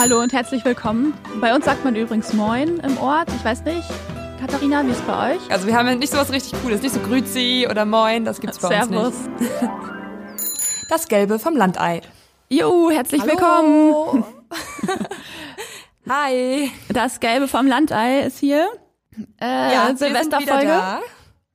hallo und herzlich willkommen. Bei uns sagt man übrigens Moin im Ort. Ich weiß nicht, Katharina, wie ist es bei euch? Also wir haben nicht so was richtig Cooles, nicht so Grüzi oder Moin, das gibt's bei Servus. uns nicht. Das Gelbe vom Landei. Jo, herzlich willkommen. Hi. Das Gelbe vom Landei ist hier. Äh, Ja, Silvesterfolge.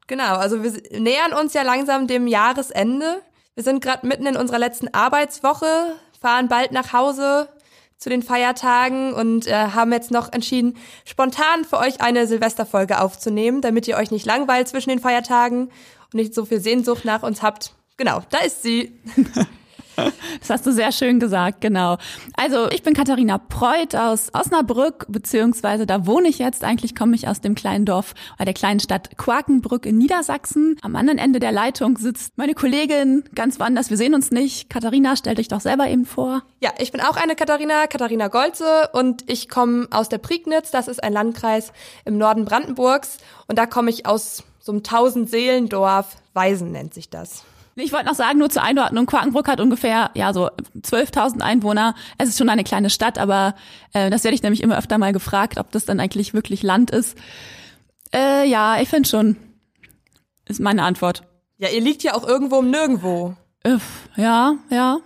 Genau, also wir nähern uns ja langsam dem Jahresende. Wir sind gerade mitten in unserer letzten Arbeitswoche, fahren bald nach Hause zu den Feiertagen und äh, haben jetzt noch entschieden, spontan für euch eine Silvesterfolge aufzunehmen, damit ihr euch nicht langweilt zwischen den Feiertagen und nicht so viel Sehnsucht nach uns habt. Genau, da ist sie. Das hast du sehr schön gesagt, genau. Also ich bin Katharina Preuth aus Osnabrück, beziehungsweise da wohne ich jetzt. Eigentlich komme ich aus dem kleinen Dorf oder der kleinen Stadt Quakenbrück in Niedersachsen. Am anderen Ende der Leitung sitzt meine Kollegin ganz woanders. Wir sehen uns nicht. Katharina, stell dich doch selber eben vor. Ja, ich bin auch eine Katharina, Katharina Golze und ich komme aus der Prignitz. Das ist ein Landkreis im Norden Brandenburgs und da komme ich aus so einem Tausend-Seelendorf. Weisen nennt sich das. Ich wollte noch sagen, nur zur Einordnung, Quakenbrück hat ungefähr ja so 12.000 Einwohner. Es ist schon eine kleine Stadt, aber äh, das werde ich nämlich immer öfter mal gefragt, ob das dann eigentlich wirklich Land ist. Äh, ja, ich finde schon. Ist meine Antwort. Ja, ihr liegt ja auch irgendwo im Nirgendwo. Öff, ja, ja.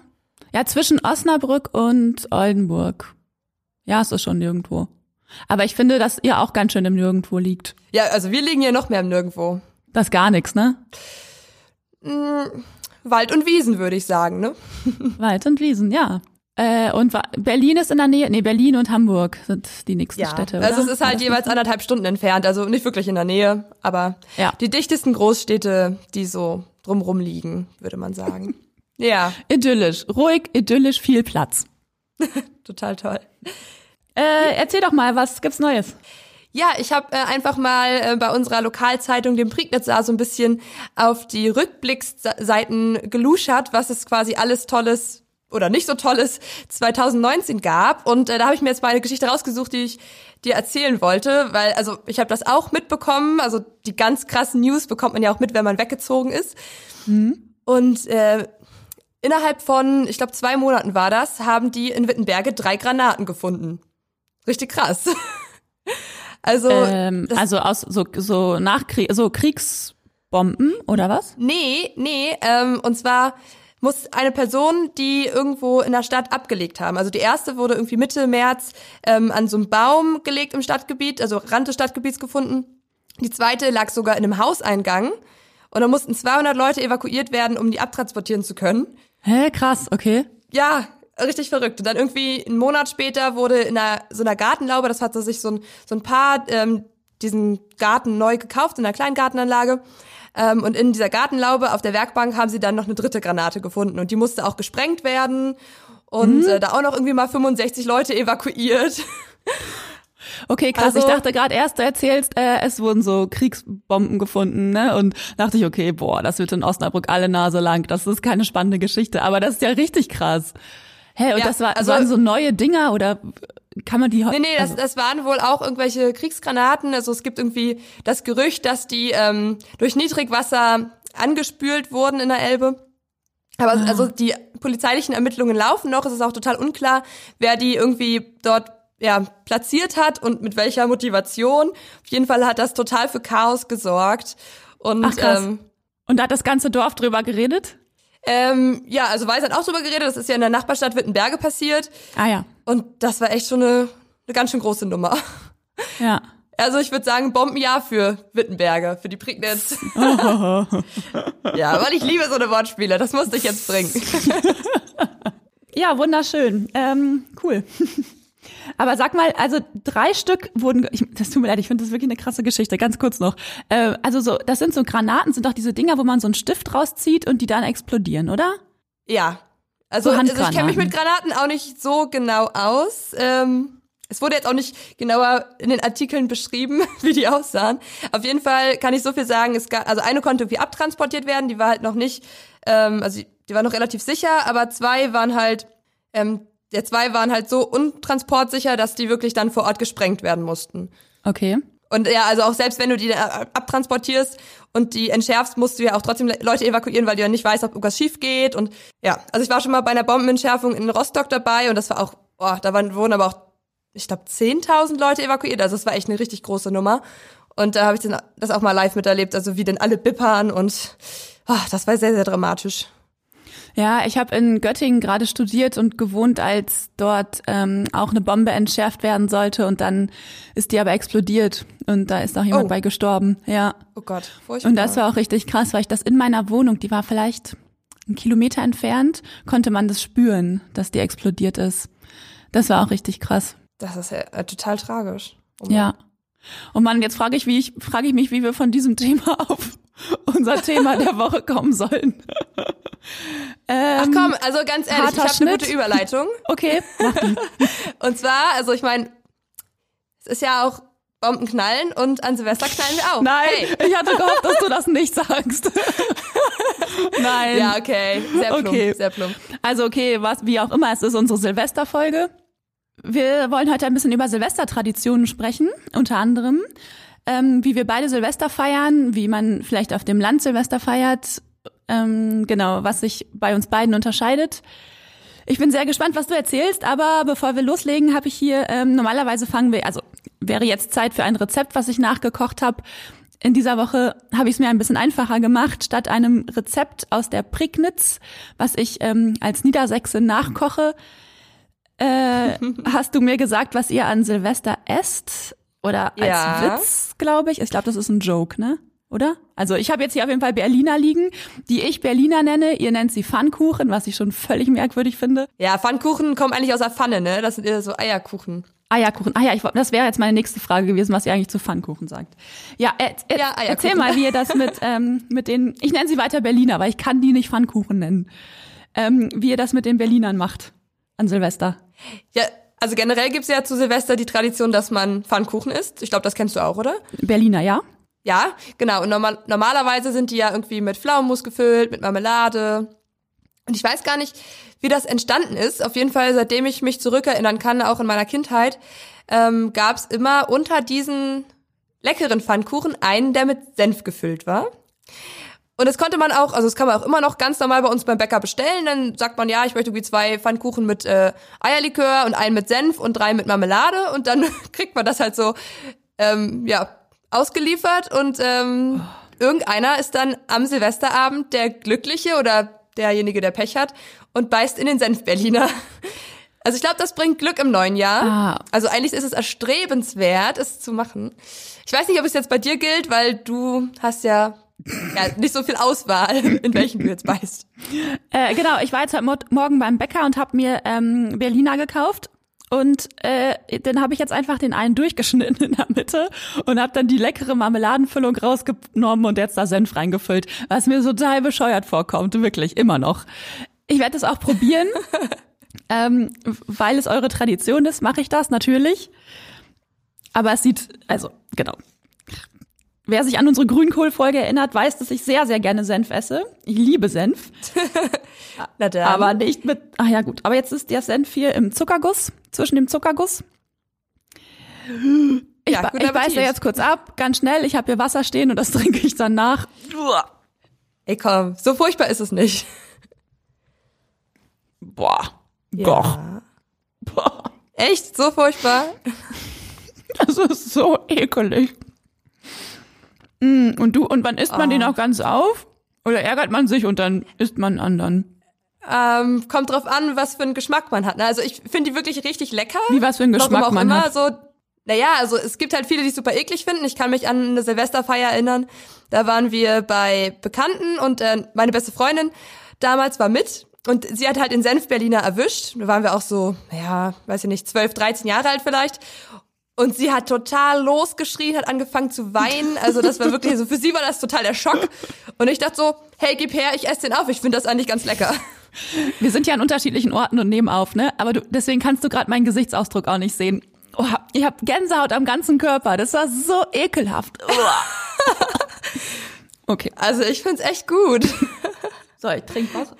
Ja, zwischen Osnabrück und Oldenburg. Ja, es ist schon nirgendwo. Aber ich finde, dass ihr auch ganz schön im Nirgendwo liegt. Ja, also wir liegen hier noch mehr im Nirgendwo. Das ist gar nichts, ne? Wald und Wiesen, würde ich sagen, ne? Wald und Wiesen, ja. Äh, und Berlin ist in der Nähe, nee, Berlin und Hamburg sind die nächsten Städte. Oder? also es ist halt jeweils anderthalb Stunden entfernt, also nicht wirklich in der Nähe, aber Ja. die dichtesten Großstädte, die so drumrum liegen, würde man sagen. ja, Idyllisch, ruhig, idyllisch, viel Platz. total toll. Äh, erzähl doch mal, was gibt's Neues? Ja, ich habe äh, einfach mal äh, bei unserer Lokalzeitung, dem Prignitzer, so ein bisschen auf die Rückblicksseiten geluschert, was es quasi alles Tolles oder nicht so Tolles 2019 gab. Und äh, da habe ich mir jetzt mal eine Geschichte rausgesucht, die ich dir erzählen wollte, weil also ich habe das auch mitbekommen. Also die ganz krassen News bekommt man ja auch mit, wenn man weggezogen ist. Und äh, innerhalb von, ich glaube, zwei Monaten war das, haben die in Wittenberge drei Granaten gefunden. Richtig krass. Also Ähm, also aus so, so Nachkrieg, so Kriegsbomben oder was? Nee, nee, ähm, und zwar muss eine Person, die irgendwo in der Stadt abgelegt haben. Also die erste wurde irgendwie Mitte März ähm, an so einem Baum gelegt im Stadtgebiet, also Rand des Stadtgebiets gefunden. Die zweite lag sogar in einem Hauseingang. Und dann mussten 200 Leute evakuiert werden, um die abtransportieren zu können. Hä, krass, okay. Ja, richtig verrückt. Und dann irgendwie einen Monat später wurde in einer, so einer Gartenlaube, das hatte sich so ein, so ein Paar ähm, diesen Garten neu gekauft, in einer kleinen Gartenanlage. Ähm, und in dieser Gartenlaube auf der Werkbank haben sie dann noch eine dritte Granate gefunden. Und die musste auch gesprengt werden. Und äh, da auch noch irgendwie mal 65 Leute evakuiert. Okay, krass. Also- ich dachte gerade erst, du erzählst, äh, es wurden so Kriegsbomben gefunden, ne? Und dachte ich, okay, boah, das wird in Osnabrück alle Nase lang. Das ist keine spannende Geschichte, aber das ist ja richtig krass. Hä, und Ja, das war, also- waren so neue Dinger oder kann man die Nee, nee, das, also, das waren wohl auch irgendwelche Kriegsgranaten. Also es gibt irgendwie das Gerücht, dass die ähm, durch Niedrigwasser angespült wurden in der Elbe. Aber also die polizeilichen Ermittlungen laufen noch. Es ist auch total unklar, wer die irgendwie dort ja, platziert hat und mit welcher Motivation. Auf jeden Fall hat das total für Chaos gesorgt. Und Ach, krass. ähm, Und da hat das ganze Dorf drüber geredet? Ähm, ja, also Weiß hat auch drüber geredet. Das ist ja in der Nachbarstadt Wittenberge passiert. Ah ja. Und das war echt schon eine, eine ganz schön große Nummer. Ja. Also ich würde sagen, Bombenjahr für Wittenberger, für die Prignitz. ja, weil ich liebe so eine Wortspiele, das musste ich jetzt bringen. Ja, wunderschön. Ähm, cool. Aber sag mal, also drei Stück wurden, ich, das tut mir leid, ich finde das wirklich eine krasse Geschichte, ganz kurz noch. Äh, also so, das sind so Granaten, sind doch diese Dinger, wo man so einen Stift rauszieht und die dann explodieren, oder? Ja, also, So also ich kenne mich mit Granaten auch nicht so genau aus. Ähm, es wurde jetzt auch nicht genauer in den Artikeln beschrieben, wie die aussahen. Auf jeden Fall kann ich so viel sagen, es gab, also eine konnte irgendwie abtransportiert werden, die war halt noch nicht, ähm, also die, die war noch relativ sicher, aber zwei waren halt, ähm, der zwei waren halt so untransportsicher, dass die wirklich dann vor Ort gesprengt werden mussten. Okay. Und ja, also auch selbst wenn du die abtransportierst und die entschärfst, musst du ja auch trotzdem Le- Leute evakuieren, weil du ja nicht weißt, ob irgendwas schief geht. Und ja, also ich war schon mal bei einer Bombenentschärfung in Rostock dabei und das war auch oh, da waren, wurden aber auch, ich glaube, 10.000 Leute evakuiert. Also es war echt eine richtig große Nummer. Und da habe ich das auch mal live miterlebt, also wie denn alle bippern und oh, das war sehr, sehr dramatisch. Ja, ich habe in Göttingen gerade studiert und gewohnt, als dort ähm, auch eine Bombe entschärft werden sollte und dann ist die aber explodiert und da ist auch jemand oh. bei gestorben. Ja. Oh Gott, furchtbar. Und das war auch richtig krass, weil ich das in meiner Wohnung, die war vielleicht einen Kilometer entfernt, konnte man das spüren, dass die explodiert ist. Das war auch richtig krass. Das ist ja äh, total tragisch. Oh ja. Und man, jetzt frage ich, wie ich frage ich mich, wie wir von diesem Thema auf unser Thema der Woche kommen sollen. ähm, Ach komm, also ganz ehrlich, ich habe eine gute Überleitung. Okay, mach die. Und zwar, also ich meine, es ist ja auch Bomben knallen und an Silvester knallen wir auch. Nein, hey. ich hatte gehofft, dass du das nicht sagst. Nein. Ja, okay, sehr plump, okay. sehr plump. Also okay, was wie auch immer, es ist unsere Silvesterfolge. Wir wollen heute ein bisschen über Silvestertraditionen sprechen, unter anderem ähm, wie wir beide Silvester feiern, wie man vielleicht auf dem Land Silvester feiert, ähm, genau, was sich bei uns beiden unterscheidet. Ich bin sehr gespannt, was du erzählst, aber bevor wir loslegen, habe ich hier, ähm, normalerweise fangen wir, also wäre jetzt Zeit für ein Rezept, was ich nachgekocht habe. In dieser Woche habe ich es mir ein bisschen einfacher gemacht. Statt einem Rezept aus der Prignitz, was ich ähm, als Niedersächsin nachkoche, äh, hast du mir gesagt, was ihr an Silvester esst. Oder als ja. Witz, glaube ich. Ich glaube, das ist ein Joke, ne? Oder? Also ich habe jetzt hier auf jeden Fall Berliner liegen, die ich Berliner nenne. Ihr nennt sie Pfannkuchen, was ich schon völlig merkwürdig finde. Ja, Pfannkuchen kommen eigentlich aus der Pfanne, ne? Das sind eher so Eierkuchen. Eierkuchen. Ah ja, ich, das wäre jetzt meine nächste Frage gewesen, was ihr eigentlich zu Pfannkuchen sagt. Ja, äh, äh, ja erzähl mal, wie ihr das mit, ähm, mit den, ich nenne sie weiter Berliner, weil ich kann die nicht Pfannkuchen nennen. Ähm, wie ihr das mit den Berlinern macht an Silvester. Ja, also generell gibt's ja zu Silvester die Tradition, dass man Pfannkuchen isst. Ich glaube, das kennst du auch, oder? Berliner, ja. Ja, genau. Und normal, normalerweise sind die ja irgendwie mit Pflaumenmus gefüllt, mit Marmelade. Und ich weiß gar nicht, wie das entstanden ist. Auf jeden Fall, seitdem ich mich zurückerinnern kann, auch in meiner Kindheit, ähm, gab's immer unter diesen leckeren Pfannkuchen einen, der mit Senf gefüllt war. Und das konnte man auch, also das kann man auch immer noch ganz normal bei uns beim Bäcker bestellen. Dann sagt man, ja, ich möchte irgendwie zwei Pfannkuchen mit äh, Eierlikör und einen mit Senf und drei mit Marmelade. Und dann kriegt man das halt so, ähm, ja, ausgeliefert. Und ähm, oh. irgendeiner ist dann am Silvesterabend der Glückliche oder derjenige, der Pech hat und beißt in den Senf-Berliner. Also ich glaube, das bringt Glück im neuen Jahr. Ah. Also eigentlich ist es erstrebenswert, es zu machen. Ich weiß nicht, ob es jetzt bei dir gilt, weil du hast ja ja, nicht so viel Auswahl, in welchen du jetzt beißt. Äh, genau, ich war jetzt heute Morgen beim Bäcker und habe mir ähm, Berliner gekauft. Und äh, dann habe ich jetzt einfach den einen durchgeschnitten in der Mitte und habe dann die leckere Marmeladenfüllung rausgenommen und jetzt da Senf reingefüllt, was mir total bescheuert vorkommt, wirklich, immer noch. Ich werde das auch probieren, ähm, weil es eure Tradition ist, mache ich das natürlich. Aber es sieht, also genau, Wer sich an unsere Grünkohlfolge erinnert, weiß, dass ich sehr, sehr gerne Senf esse. Ich liebe Senf. Aber nicht mit, ach ja gut, aber jetzt ist der Senf hier im Zuckerguss, zwischen dem Zuckerguss. Ich, ja, ich beiße jetzt kurz ab, ganz schnell. Ich habe hier Wasser stehen und das trinke ich dann nach. Ey komm, so furchtbar ist es nicht. Boah. Ja. Boah. Echt? So furchtbar? Das ist so ekelig. Mm, und du, und wann isst man oh. den auch ganz auf? Oder ärgert man sich und dann isst man anderen? Ähm, kommt drauf an, was für einen Geschmack man hat. Ne? Also ich finde die wirklich richtig lecker. Wie was für einen Geschmack auch man immer. hat? So, naja, also es gibt halt viele, die es super eklig finden. Ich kann mich an eine Silvesterfeier erinnern. Da waren wir bei Bekannten und äh, meine beste Freundin damals war mit und sie hat halt den Senf Berliner erwischt. Da waren wir auch so, ja, weiß ich nicht, 12, 13 Jahre alt vielleicht. Und sie hat total losgeschrien, hat angefangen zu weinen. Also das war wirklich so, für sie war das total der Schock. Und ich dachte so, hey, gib her, ich esse den auf. Ich finde das eigentlich ganz lecker. Wir sind ja an unterschiedlichen Orten und nehmen auf, ne? Aber du, deswegen kannst du gerade meinen Gesichtsausdruck auch nicht sehen. Oh, ich habe Gänsehaut am ganzen Körper. Das war so ekelhaft. okay. Also ich find's echt gut. So, ich trinke was.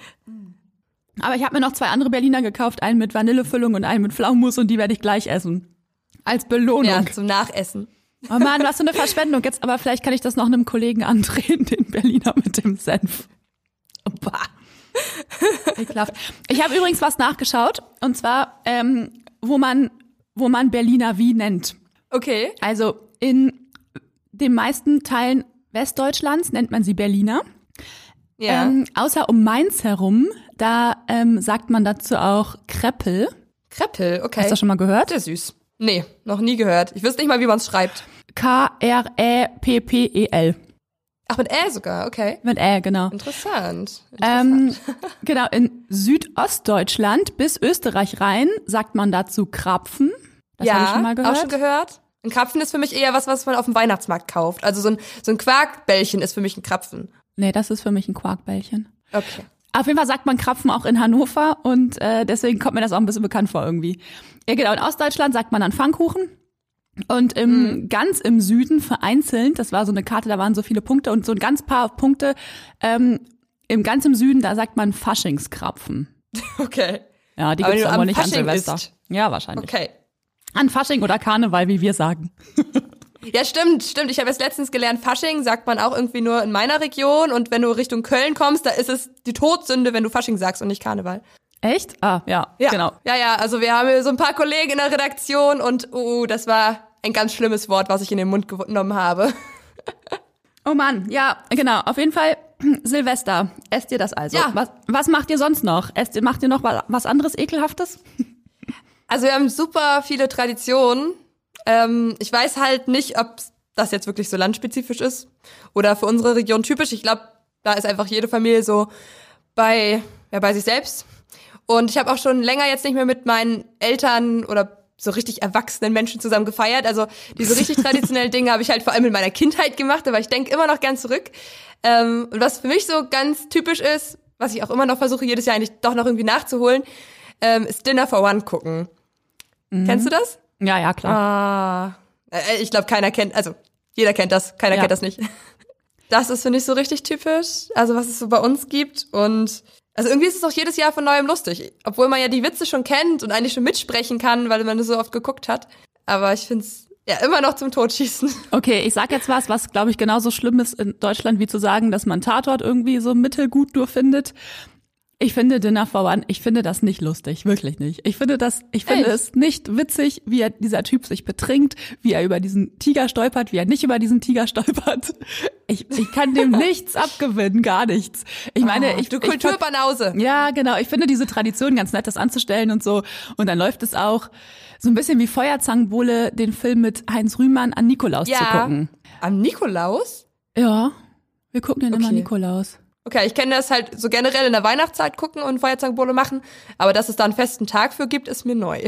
Aber ich habe mir noch zwei andere Berliner gekauft, einen mit Vanillefüllung und einen mit Pflaumenmus und die werde ich gleich essen. Als Belohnung. Ja, zum Nachessen. Oh Mann, was für eine Verschwendung. Jetzt, aber vielleicht kann ich das noch einem Kollegen andrehen, den Berliner mit dem Senf. Bah. Ekelhaft. Ich habe übrigens was nachgeschaut. Und zwar ähm, wo man, wo man Berliner wie nennt. Okay. Also in den meisten Teilen Westdeutschlands nennt man sie Berliner. Ja. Ähm, außer um Mainz herum, da ähm, sagt man dazu auch Kreppel. Kreppel, okay. Hast du das schon mal gehört? Sehr süß. Nee, noch nie gehört. Ich wüsste nicht mal, wie man es schreibt. K-R-E-P-P-E-L. Ach, mit Ä sogar, okay. Mit Ä, genau. Interessant. Ähm, genau, in Südostdeutschland bis Österreich rein sagt man dazu Krapfen. Das ja, habe ich schon mal gehört. auch schon gehört. Ein Krapfen ist für mich eher was, was man auf dem Weihnachtsmarkt kauft. Also so ein, so ein Quarkbällchen ist für mich ein Krapfen. Nee, das ist für mich ein Quarkbällchen. Okay. Auf jeden Fall sagt man Krapfen auch in Hannover und äh, deswegen kommt mir das auch ein bisschen bekannt vor irgendwie. Ja, genau, in Ostdeutschland sagt man dann Pfannkuchen. Und im, ganz im Süden vereinzelt, das war so eine Karte, da waren so viele Punkte und so ein ganz paar Punkte, ähm, im ganz im Süden, da sagt man Faschingskrapfen. Okay. Ja, die Aber gibt's aber am nicht an Fasching Silvester. isst. Ja, wahrscheinlich. Okay. An Fasching oder Karneval, wie wir sagen. Ja, stimmt, stimmt. Ich habe jetzt letztens gelernt, Fasching sagt man auch irgendwie nur in meiner Region und wenn du Richtung Köln kommst, da ist es die Todsünde, wenn du Fasching sagst und nicht Karneval. Echt? Ah, ja, Ja, genau. Ja, ja, also wir haben hier so ein paar Kollegen in der Redaktion und uh, das war ein ganz schlimmes Wort, was ich in den Mund genommen habe. Oh Mann, ja, genau. Auf jeden Fall Silvester. Esst ihr das also? Ja. Was, was macht ihr sonst noch? Esst macht ihr noch wa- was anderes ekelhaftes? Also wir haben super viele Traditionen. Ähm, ich weiß halt nicht, ob das jetzt wirklich so landspezifisch ist oder für unsere Region typisch. Ich glaube, da ist einfach jede Familie so bei, ja, bei sich selbst. Und ich habe auch schon länger jetzt nicht mehr mit meinen Eltern oder so richtig erwachsenen Menschen zusammen gefeiert. Also diese richtig traditionellen Dinge habe ich halt vor allem in meiner Kindheit gemacht, aber ich denke immer noch gern zurück. Ähm, und was für mich so ganz typisch ist, was ich auch immer noch versuche, jedes Jahr eigentlich doch noch irgendwie nachzuholen, ähm, ist Dinner for One gucken. Kennst du das? Ja, ja, klar. Ah. Äh, Ich glaube, keiner kennt, also jeder kennt das, keiner Ja. kennt das nicht. Das ist, finde ich, so richtig typisch. Also was es so bei uns gibt. Und also irgendwie ist es auch jedes Jahr von neuem lustig. Obwohl man ja die Witze schon kennt und eigentlich schon mitsprechen kann, weil man das so oft geguckt hat. Aber ich finde es ja immer noch zum Totschießen. Okay, ich sag jetzt was, was glaube ich genauso schlimm ist in Deutschland wie zu sagen, dass man Tatort irgendwie so mittelgut nur findet. Ich finde Dinner for One, ich finde das nicht lustig, wirklich nicht. Ich finde das, ich finde Echt? es nicht witzig, wie er, dieser Typ sich betrinkt, wie er über diesen Tiger stolpert, wie er nicht über diesen Tiger stolpert. Ich, ich kann dem nichts abgewinnen, gar nichts. Ich meine, ich, Du Kulturbanause. Ja, genau. Ich finde diese Tradition ganz nett, das anzustellen und so. Und dann läuft es auch so ein bisschen wie Feuerzangenbowle, den Film mit Heinz Rühmann an Nikolaus zu gucken. Am Nikolaus? Ja, wir gucken den immer Okay. Nikolaus. Okay, ich kenne das halt so generell in der Weihnachtszeit gucken und Feuerzangenbowle machen, aber dass es da einen festen Tag für gibt, ist mir neu.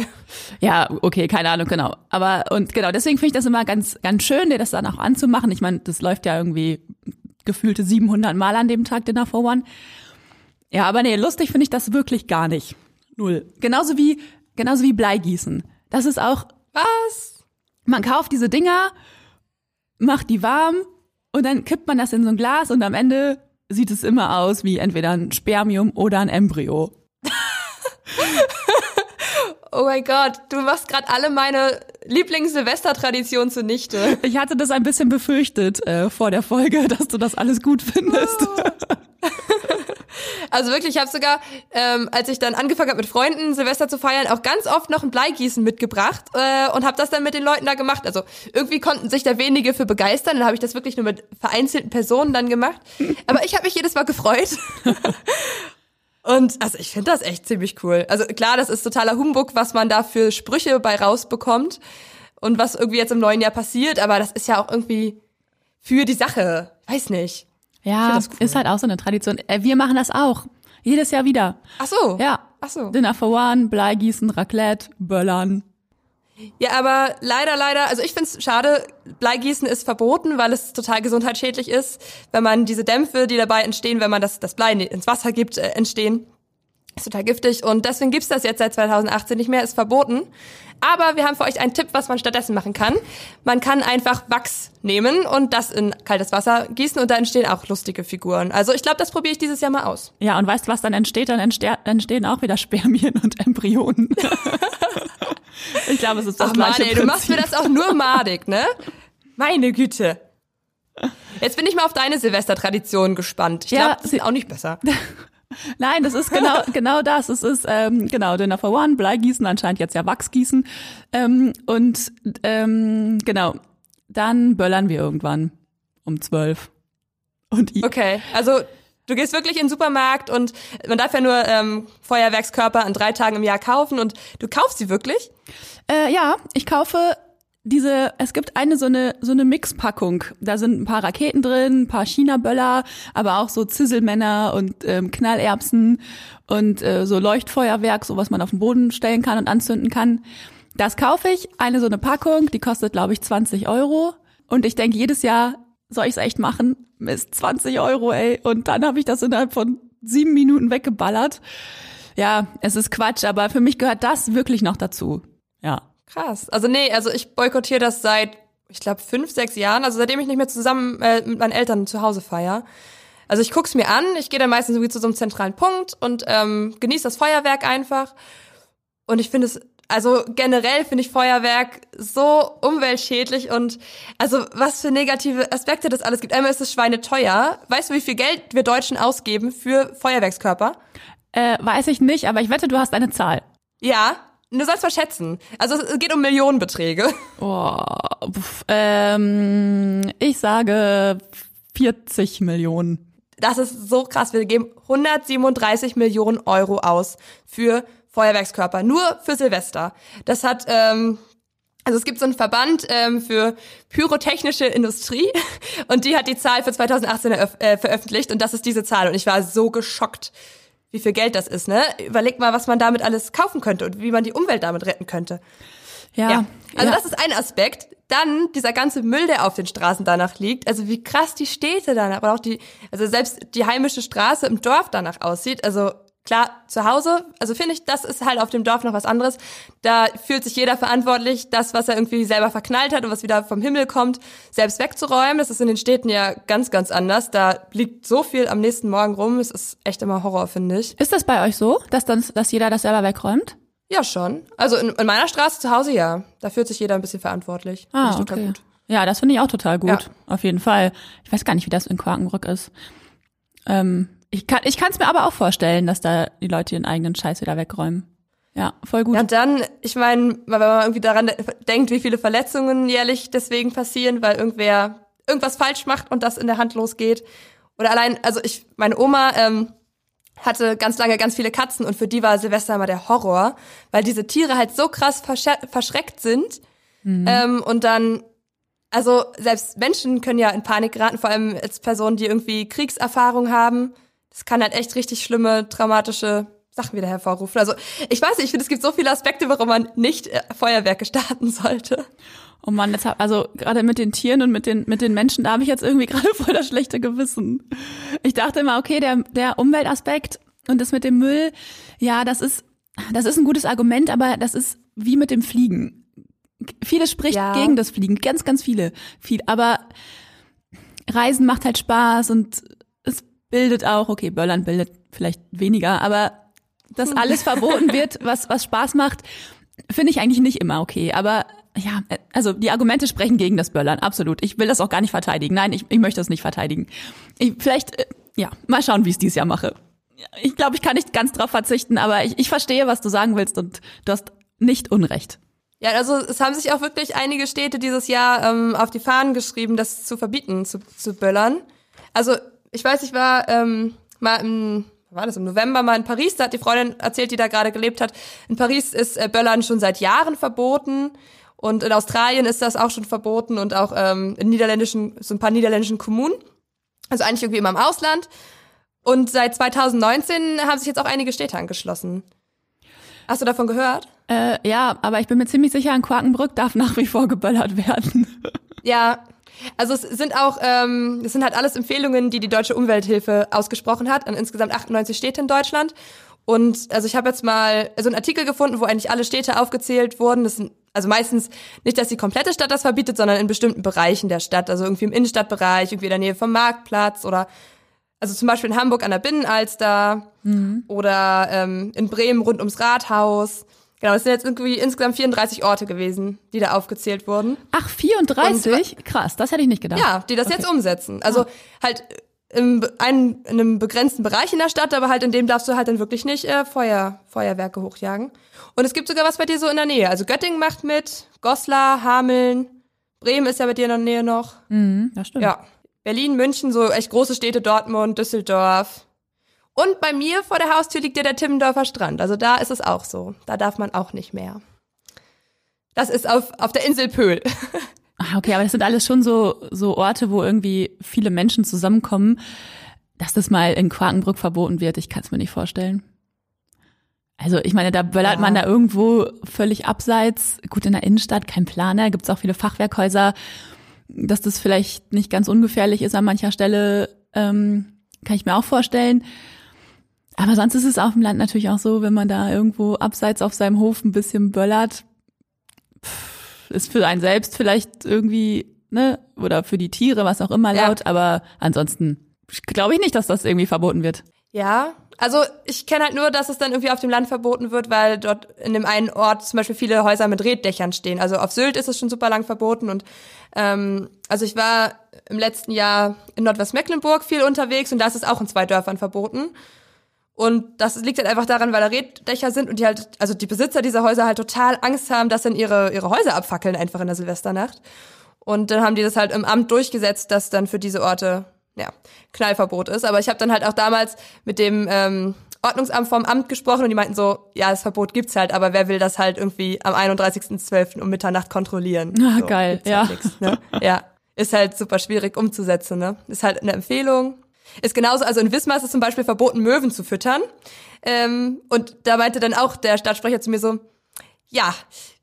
Ja, okay, keine Ahnung, genau. Aber und genau, deswegen finde ich das immer ganz, ganz schön, dir das dann auch anzumachen. Ich meine, das läuft ja irgendwie gefühlte 700 Mal an dem Tag Dinner for One. Ja, aber nee, lustig finde ich das wirklich gar nicht. Null. Genauso wie, genauso wie Bleigießen. Das ist auch, Was? man kauft diese Dinger, macht die warm und dann kippt man das in so ein Glas und am Ende sieht es immer aus wie entweder ein Spermium oder ein Embryo. Oh mein Gott, du machst gerade alle meine Lieblings-Silvester-Traditionen zunichte. Ich hatte das ein bisschen befürchtet äh, vor der Folge, dass du das alles gut findest. Also wirklich, ich habe sogar, ähm, als ich dann angefangen habe mit Freunden Silvester zu feiern, auch ganz oft noch ein Bleigießen mitgebracht äh, und habe das dann mit den Leuten da gemacht. Also irgendwie konnten sich da wenige für begeistern. Dann habe ich das wirklich nur mit vereinzelten Personen dann gemacht. Aber ich habe mich jedes Mal gefreut. Und also ich finde das echt ziemlich cool. Also klar, das ist totaler Humbug, was man da für Sprüche bei rausbekommt und was irgendwie jetzt im neuen Jahr passiert, aber das ist ja auch irgendwie für die Sache. Weiß nicht. Ja, das cool. ist halt auch so eine Tradition. Äh, wir machen das auch. Jedes Jahr wieder. Ach so. Ja. Ach so. Dinner for One, Bleigießen, Raclette, Böllern. Ja, aber leider, leider, also ich find's schade, Bleigießen ist verboten, weil es total gesundheitsschädlich ist, wenn man diese Dämpfe, die dabei entstehen, wenn man das, das Blei ins Wasser gibt, äh, entstehen. Ist total giftig und deswegen gibt's das jetzt seit 2018 nicht mehr, ist verboten. Aber wir haben für euch einen Tipp, was man stattdessen machen kann. Man kann einfach Wachs nehmen und das in kaltes Wasser gießen und da entstehen auch lustige Figuren. Also ich glaube, das probiere ich dieses Jahr mal aus. Ja, und weißt du, was dann entsteht? Dann entste entstehen auch wieder Spermien und Embryonen. ich glaube, es ist das Ach Mann, gleiche ey, du machst mir das auch nur madig, ne? Meine Güte. Jetzt bin ich mal auf deine Silvestertradition gespannt. Ich Ja, glaube, die sie- sind auch nicht besser. Nein, das ist genau genau das. Es ist ähm, genau Dinner for One, Bleigießen, anscheinend jetzt ja Wachsgießen ähm, und ähm, genau. Dann böllern wir irgendwann um zwölf. Und ich, Okay, also du gehst wirklich in den Supermarkt und man darf ja nur ähm, Feuerwerkskörper an drei Tagen im Jahr kaufen und du kaufst sie wirklich? Äh, ja, ich kaufe diese, es gibt eine so eine so eine Mixpackung. Da sind ein paar Raketen drin, ein paar China-Böller, aber auch so Zisselmänner und ähm, Knallerbsen und äh, so Leuchtfeuerwerk, so was man auf den Boden stellen kann und anzünden kann. Das kaufe ich, eine so eine Packung, die kostet glaube ich 20 Euro. Und ich denke jedes Jahr, soll ich es echt machen? Mist, 20 Euro, ey. Und dann habe ich das innerhalb von sieben Minuten weggeballert. Ja, es ist Quatsch, aber für mich gehört das wirklich noch dazu. Ja. Krass. Also nee, also ich boykottiere das seit, ich glaube, fünf, sechs Jahren. Also seitdem ich nicht mehr zusammen äh, mit meinen Eltern zu Hause feier. Also ich guck's mir an, ich gehe dann meistens irgendwie zu so einem zentralen Punkt und ähm, genieße das Feuerwerk einfach. Und ich finde es, also generell finde ich Feuerwerk so umweltschädlich und also was für negative Aspekte das alles gibt. Einmal ist es schweineteuer. Weißt du, wie viel Geld wir Deutschen ausgeben für Feuerwerkskörper? Äh, weiß ich nicht, aber ich wette, du hast eine Zahl. Ja, du sollst mal schätzen. Also es geht um Millionenbeträge. Oh, pf, ähm, ich sage 40 Millionen. Das ist so krass. Wir geben 137 Millionen Euro aus für Feuerwerkskörper, nur für Silvester. Das hat, ähm, also es gibt so einen Verband ähm, für pyrotechnische Industrie und die hat die Zahl für 2018 eröff- äh, veröffentlicht und das ist diese Zahl und ich war so geschockt, wie viel Geld das ist. Ne? Überleg mal, was man damit alles kaufen könnte und wie man die Umwelt damit retten könnte. Ja. Ja. Also ja. das ist ein Aspekt. Dann dieser ganze Müll, der auf den Straßen danach liegt. Also wie krass die Städte danach, aber auch die, also selbst die heimische Straße im Dorf danach aussieht. Also klar, zu Hause, also finde ich, das ist halt auf dem Dorf noch was anderes. Da fühlt sich jeder verantwortlich, das, was er irgendwie selber verknallt hat und was wieder vom Himmel kommt, selbst wegzuräumen. Das ist in den Städten ja ganz, ganz anders. Da liegt so viel am nächsten Morgen rum. Es ist echt immer Horror, finde ich. Ist das bei euch so, dass dann, dass jeder das selber wegräumt? Ja, schon. Also in, in meiner Straße zu Hause ja. Da fühlt sich jeder ein bisschen verantwortlich. Ah, total okay. gut. Ja, das finde ich auch total gut. Ja. Auf jeden Fall. Ich weiß gar nicht, wie das in Quakenbrück ist. Ähm, ich kann ich kann es mir aber auch vorstellen, dass da die Leute ihren eigenen Scheiß wieder wegräumen. Ja, voll gut. Ja, und dann, ich meine, wenn man irgendwie daran de- denkt, wie viele Verletzungen jährlich deswegen passieren, weil irgendwer irgendwas falsch macht und das in der Hand losgeht. Oder allein, also ich, meine Oma ähm, hatte ganz lange ganz viele Katzen und für die war Silvester immer der Horror, weil diese Tiere halt so krass verschre- verschreckt sind. Ähm, und dann, also selbst Menschen können ja in Panik geraten, vor allem als Personen, die irgendwie Kriegserfahrung haben. Das kann halt echt richtig schlimme, traumatische Sachen wieder hervorrufen. Also ich weiß nicht, ich finde, es gibt so viele Aspekte, warum man nicht äh, Feuerwerke starten sollte. Oh Mann, jetzt hab, also gerade mit den Tieren und mit den mit den Menschen, da habe ich jetzt irgendwie gerade voll das schlechte Gewissen. Ich dachte immer, okay, der der Umweltaspekt und das mit dem Müll, ja, das ist das ist ein gutes Argument, aber das ist wie mit dem Fliegen. Vieles spricht Ja. gegen das Fliegen, ganz ganz viele, viel, aber Reisen macht halt Spaß und bildet auch, okay, Böllern bildet vielleicht weniger, aber dass alles verboten wird, was was Spaß macht, finde ich eigentlich nicht immer okay. Aber ja, also die Argumente sprechen gegen das Böllern, absolut. Ich will das auch gar nicht verteidigen. Nein, ich, ich möchte das nicht verteidigen. Ich, vielleicht, äh, ja, mal schauen, wie ich es dieses Jahr mache. Ich glaube, ich kann nicht ganz drauf verzichten, aber ich, ich verstehe, was du sagen willst und du hast nicht Unrecht. Ja, also es haben sich auch wirklich einige Städte dieses Jahr ähm, auf die Fahnen geschrieben, das zu verbieten, zu, zu böllern. Also ich weiß, ich war ähm, mal im, war das im November mal in Paris, da hat die Freundin erzählt, die da gerade gelebt hat. In Paris ist äh, Böllern schon seit Jahren verboten und in Australien ist das auch schon verboten und auch ähm, in niederländischen, so ein paar niederländischen Kommunen. Also eigentlich irgendwie immer im Ausland. Und seit 2019 haben sich jetzt auch einige Städte angeschlossen. Hast du davon gehört? Äh, ja, aber ich bin mir ziemlich sicher, in Quakenbrück darf nach wie vor geböllert werden. Ja, also es sind auch, ähm, es sind halt alles Empfehlungen, die die Deutsche Umwelthilfe ausgesprochen hat, an insgesamt 98 Städte in Deutschland. Und also ich habe jetzt mal so einen Artikel gefunden, wo eigentlich alle Städte aufgezählt wurden. Das sind also meistens nicht, dass die komplette Stadt das verbietet, sondern in bestimmten Bereichen der Stadt. Also irgendwie im Innenstadtbereich, irgendwie in der Nähe vom Marktplatz oder also zum Beispiel in Hamburg an der Binnenalster oder ähm, in Bremen rund ums Rathaus. Genau, das sind jetzt irgendwie insgesamt 34 Orte gewesen, die da aufgezählt wurden. Ach, 34? Krass, das hätte ich nicht gedacht. Ja, die das Okay. jetzt umsetzen. Also halt in, ein, in einem begrenzten Bereich in der Stadt, aber halt in dem darfst du halt dann wirklich nicht äh, Feuer, Feuerwerke hochjagen. Und es gibt sogar was bei dir so in der Nähe. Also Göttingen macht mit, Goslar, Hameln, Bremen ist ja bei dir in der Nähe noch. Mhm, das stimmt. Ja. Berlin, München, so echt große Städte, Dortmund, Düsseldorf. Und bei mir vor der Haustür liegt ja der Timmendorfer Strand. Also da ist es auch so. Da darf man auch nicht mehr. Das ist auf, auf der Insel Pöhl. Ah, okay, aber das sind alles schon so, so Orte, wo irgendwie viele Menschen zusammenkommen. Dass das mal in Quakenbrück verboten wird, ich kann es mir nicht vorstellen. Also ich meine, da böllert Ja. man da irgendwo völlig abseits. Gut, in der Innenstadt, kein Planer, gibt es auch viele Fachwerkhäuser. Dass das vielleicht nicht ganz ungefährlich ist an mancher Stelle, ähm, kann ich mir auch vorstellen. Aber sonst ist es auf dem Land natürlich auch so, wenn man da irgendwo abseits auf seinem Hof ein bisschen böllert, ist für einen selbst vielleicht irgendwie, ne, oder für die Tiere, was auch immer Ja. laut, aber ansonsten glaube ich nicht, dass das irgendwie verboten wird. Ja, also ich kenne halt nur, dass es dann irgendwie auf dem Land verboten wird, weil dort in dem einen Ort zum Beispiel viele Häuser mit Reddächern stehen. Also auf Sylt ist es schon super lang verboten und ähm, also ich war im letzten Jahr in Nordwestmecklenburg viel unterwegs und da ist es auch in zwei Dörfern verboten. Und das liegt halt einfach daran, weil da Reddächer sind und die halt, also die Besitzer dieser Häuser halt total Angst haben, dass dann ihre, ihre Häuser abfackeln einfach in der Silvesternacht. Und dann haben die das halt im Amt durchgesetzt, dass dann für diese Orte, ja, Knallverbot ist. Aber ich habe dann halt auch damals mit dem ähm, Ordnungsamt vom Amt gesprochen und die meinten so, ja, das Verbot gibt's halt, aber wer will das halt irgendwie am 31.12. um Mitternacht kontrollieren? Ah, so, geil, halt ja. nix, ne? Ja, ist halt super schwierig umzusetzen, ne? Ist halt eine Empfehlung. Ist genauso, also in Wismar ist es zum Beispiel verboten, Möwen zu füttern. Ähm, und da meinte dann auch der Stadtsprecher zu mir so, ja,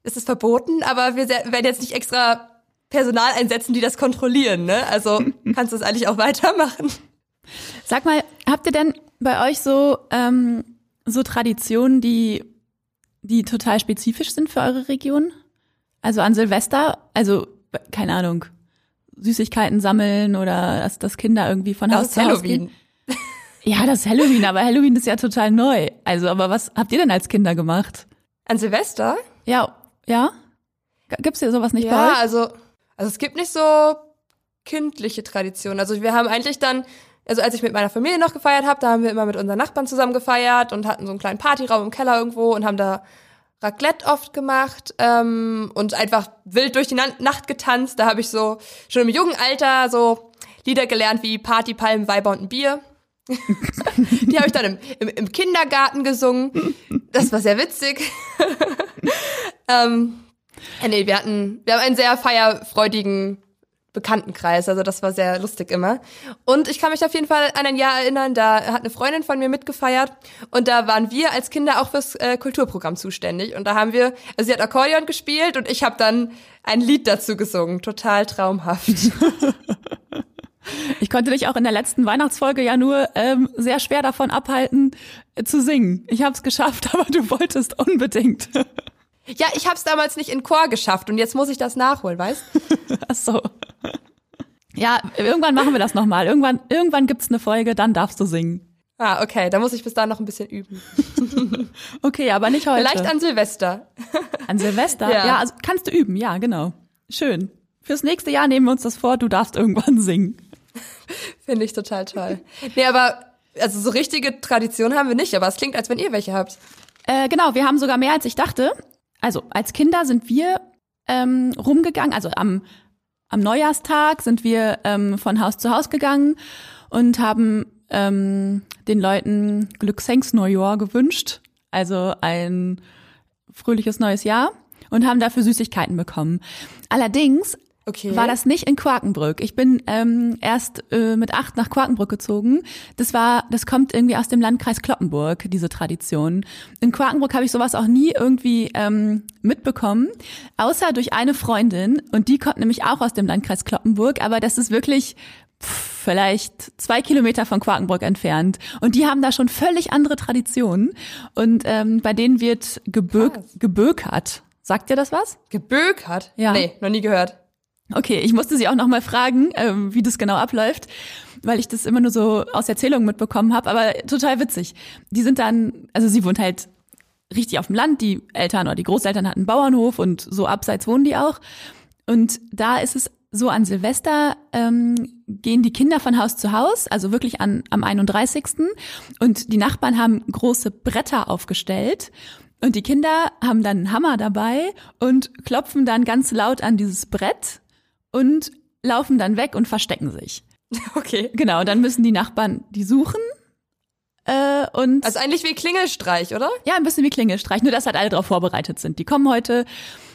es ist verboten, aber wir werden jetzt nicht extra Personal einsetzen, die das kontrollieren, ne? Also kannst du es eigentlich auch weitermachen. Sag mal, habt ihr denn bei euch so, ähm, so Traditionen, die, die total spezifisch sind für eure Region? Also an Silvester, also, keine Ahnung, Süßigkeiten sammeln oder dass, dass Kinder irgendwie von Das Haus ist zu Haus Halloween. gehen? Ja, das ist Halloween, aber Halloween ist ja total neu. Also, aber was habt ihr denn als Kinder gemacht? An Silvester? Ja, ja? Gibt's hier sowas nicht bei Ja, also, also es gibt nicht so kindliche Traditionen. Also wir haben eigentlich dann, also als ich mit meiner Familie noch gefeiert habe, da haben wir immer mit unseren Nachbarn zusammen gefeiert und hatten so einen kleinen Partyraum im Keller irgendwo und haben da Raclette oft gemacht ähm, und einfach wild durch die Na Nacht getanzt. Da habe ich so schon im jungen Alter so Lieder gelernt wie Party, Palmen, Weiber und ein Bier. die habe ich dann im, im, im Kindergarten gesungen. Das war sehr witzig. ähm, nee, wir hatten, wir haben einen sehr feierfreudigen Bekanntenkreis, also das war sehr lustig immer. Und ich kann mich auf jeden Fall an ein Jahr erinnern, da hat eine Freundin von mir mitgefeiert und da waren wir als Kinder auch fürs äh, Kulturprogramm zuständig und da haben wir, also sie hat Akkordeon gespielt und ich habe dann ein Lied dazu gesungen, total traumhaft. Ich konnte dich auch in der letzten Weihnachtsfolge ja nur ähm, sehr schwer davon abhalten, äh, zu singen. Ich habe es geschafft, aber du wolltest unbedingt. Ja, ich habe es damals nicht in Chor geschafft und jetzt muss ich das nachholen, weißt? Ach so. Ja, irgendwann machen wir das nochmal. Irgendwann, irgendwann gibt's eine Folge, dann darfst du singen. Ah, okay, da muss ich bis dahin noch ein bisschen üben. Okay, aber nicht heute. Vielleicht an Silvester. An Silvester? Ja. Ja. also kannst du üben, ja, genau. Schön. Fürs nächste Jahr nehmen wir uns das vor, du darfst irgendwann singen. Finde ich total toll. Nee, aber also so richtige Tradition haben wir nicht, aber es klingt, als wenn ihr welche habt. Äh, genau, wir haben sogar mehr als ich dachte. Also als Kinder sind wir ähm, rumgegangen, also am, am Neujahrstag sind wir ähm, von Haus zu Haus gegangen und haben ähm, den Leuten Glücksengs Neujahr gewünscht, also ein fröhliches neues Jahr und haben dafür Süßigkeiten bekommen. Allerdings Okay. war das nicht in Quakenbrück. Ich bin ähm, erst äh, mit acht nach Quakenbrück gezogen. Das war, das kommt irgendwie aus dem Landkreis Kloppenburg, diese Tradition. In Quakenbrück habe ich sowas auch nie irgendwie ähm, mitbekommen, außer durch eine Freundin und die kommt nämlich auch aus dem Landkreis Kloppenburg, aber das ist wirklich pff, vielleicht zwei Kilometer von Quakenbrück entfernt. Und die haben da schon völlig andere Traditionen. Und ähm, bei denen wird gebö gebökert. Sagt dir das was? Gebökert? Ja. Nee, noch nie gehört. Okay, ich musste sie auch noch mal fragen, ähm, wie das genau abläuft, weil ich das immer nur so aus Erzählungen mitbekommen habe, aber total witzig. Die sind dann, also sie wohnt halt richtig auf dem Land, die Eltern oder die Großeltern hatten einen Bauernhof und so abseits wohnen die auch. Und da ist es so an Silvester ähm, gehen die Kinder von Haus zu Haus, also wirklich an, am 31. Und die Nachbarn haben große Bretter aufgestellt. Und die Kinder haben dann einen Hammer dabei und klopfen dann ganz laut an dieses Brett und laufen dann weg und verstecken sich. Okay. Genau, dann müssen die Nachbarn die suchen. Äh, und Also eigentlich wie Klingelstreich, oder? ja, ein bisschen wie Klingelstreich, nur dass halt alle darauf vorbereitet sind. Die kommen heute,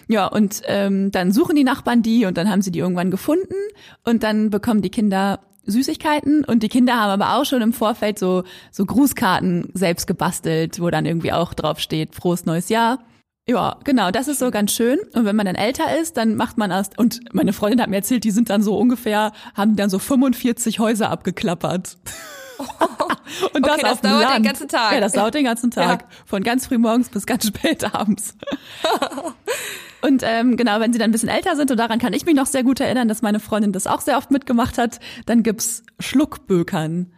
ja, und ähm, dann suchen die Nachbarn die und dann haben sie die irgendwann gefunden und dann bekommen die Kinder Süßigkeiten und die Kinder haben aber auch schon im Vorfeld so, so Grußkarten selbst gebastelt, wo dann irgendwie auch drauf steht, frohes neues Jahr. Ja, genau, das ist so ganz schön. Und wenn man dann älter ist, dann macht man erst, und meine Freundin hat mir erzählt, die sind dann so ungefähr, haben dann so 45 Häuser abgeklappert. Und Okay, das auf dem dauert den Land. ganzen Tag. Ja, das dauert den ganzen Tag. Ja. Von ganz früh morgens bis ganz spät abends. Und ähm, genau, wenn sie dann ein bisschen älter sind, und daran kann ich mich noch sehr gut erinnern, dass meine Freundin das auch sehr oft mitgemacht hat, dann gibt's Schluckbökern.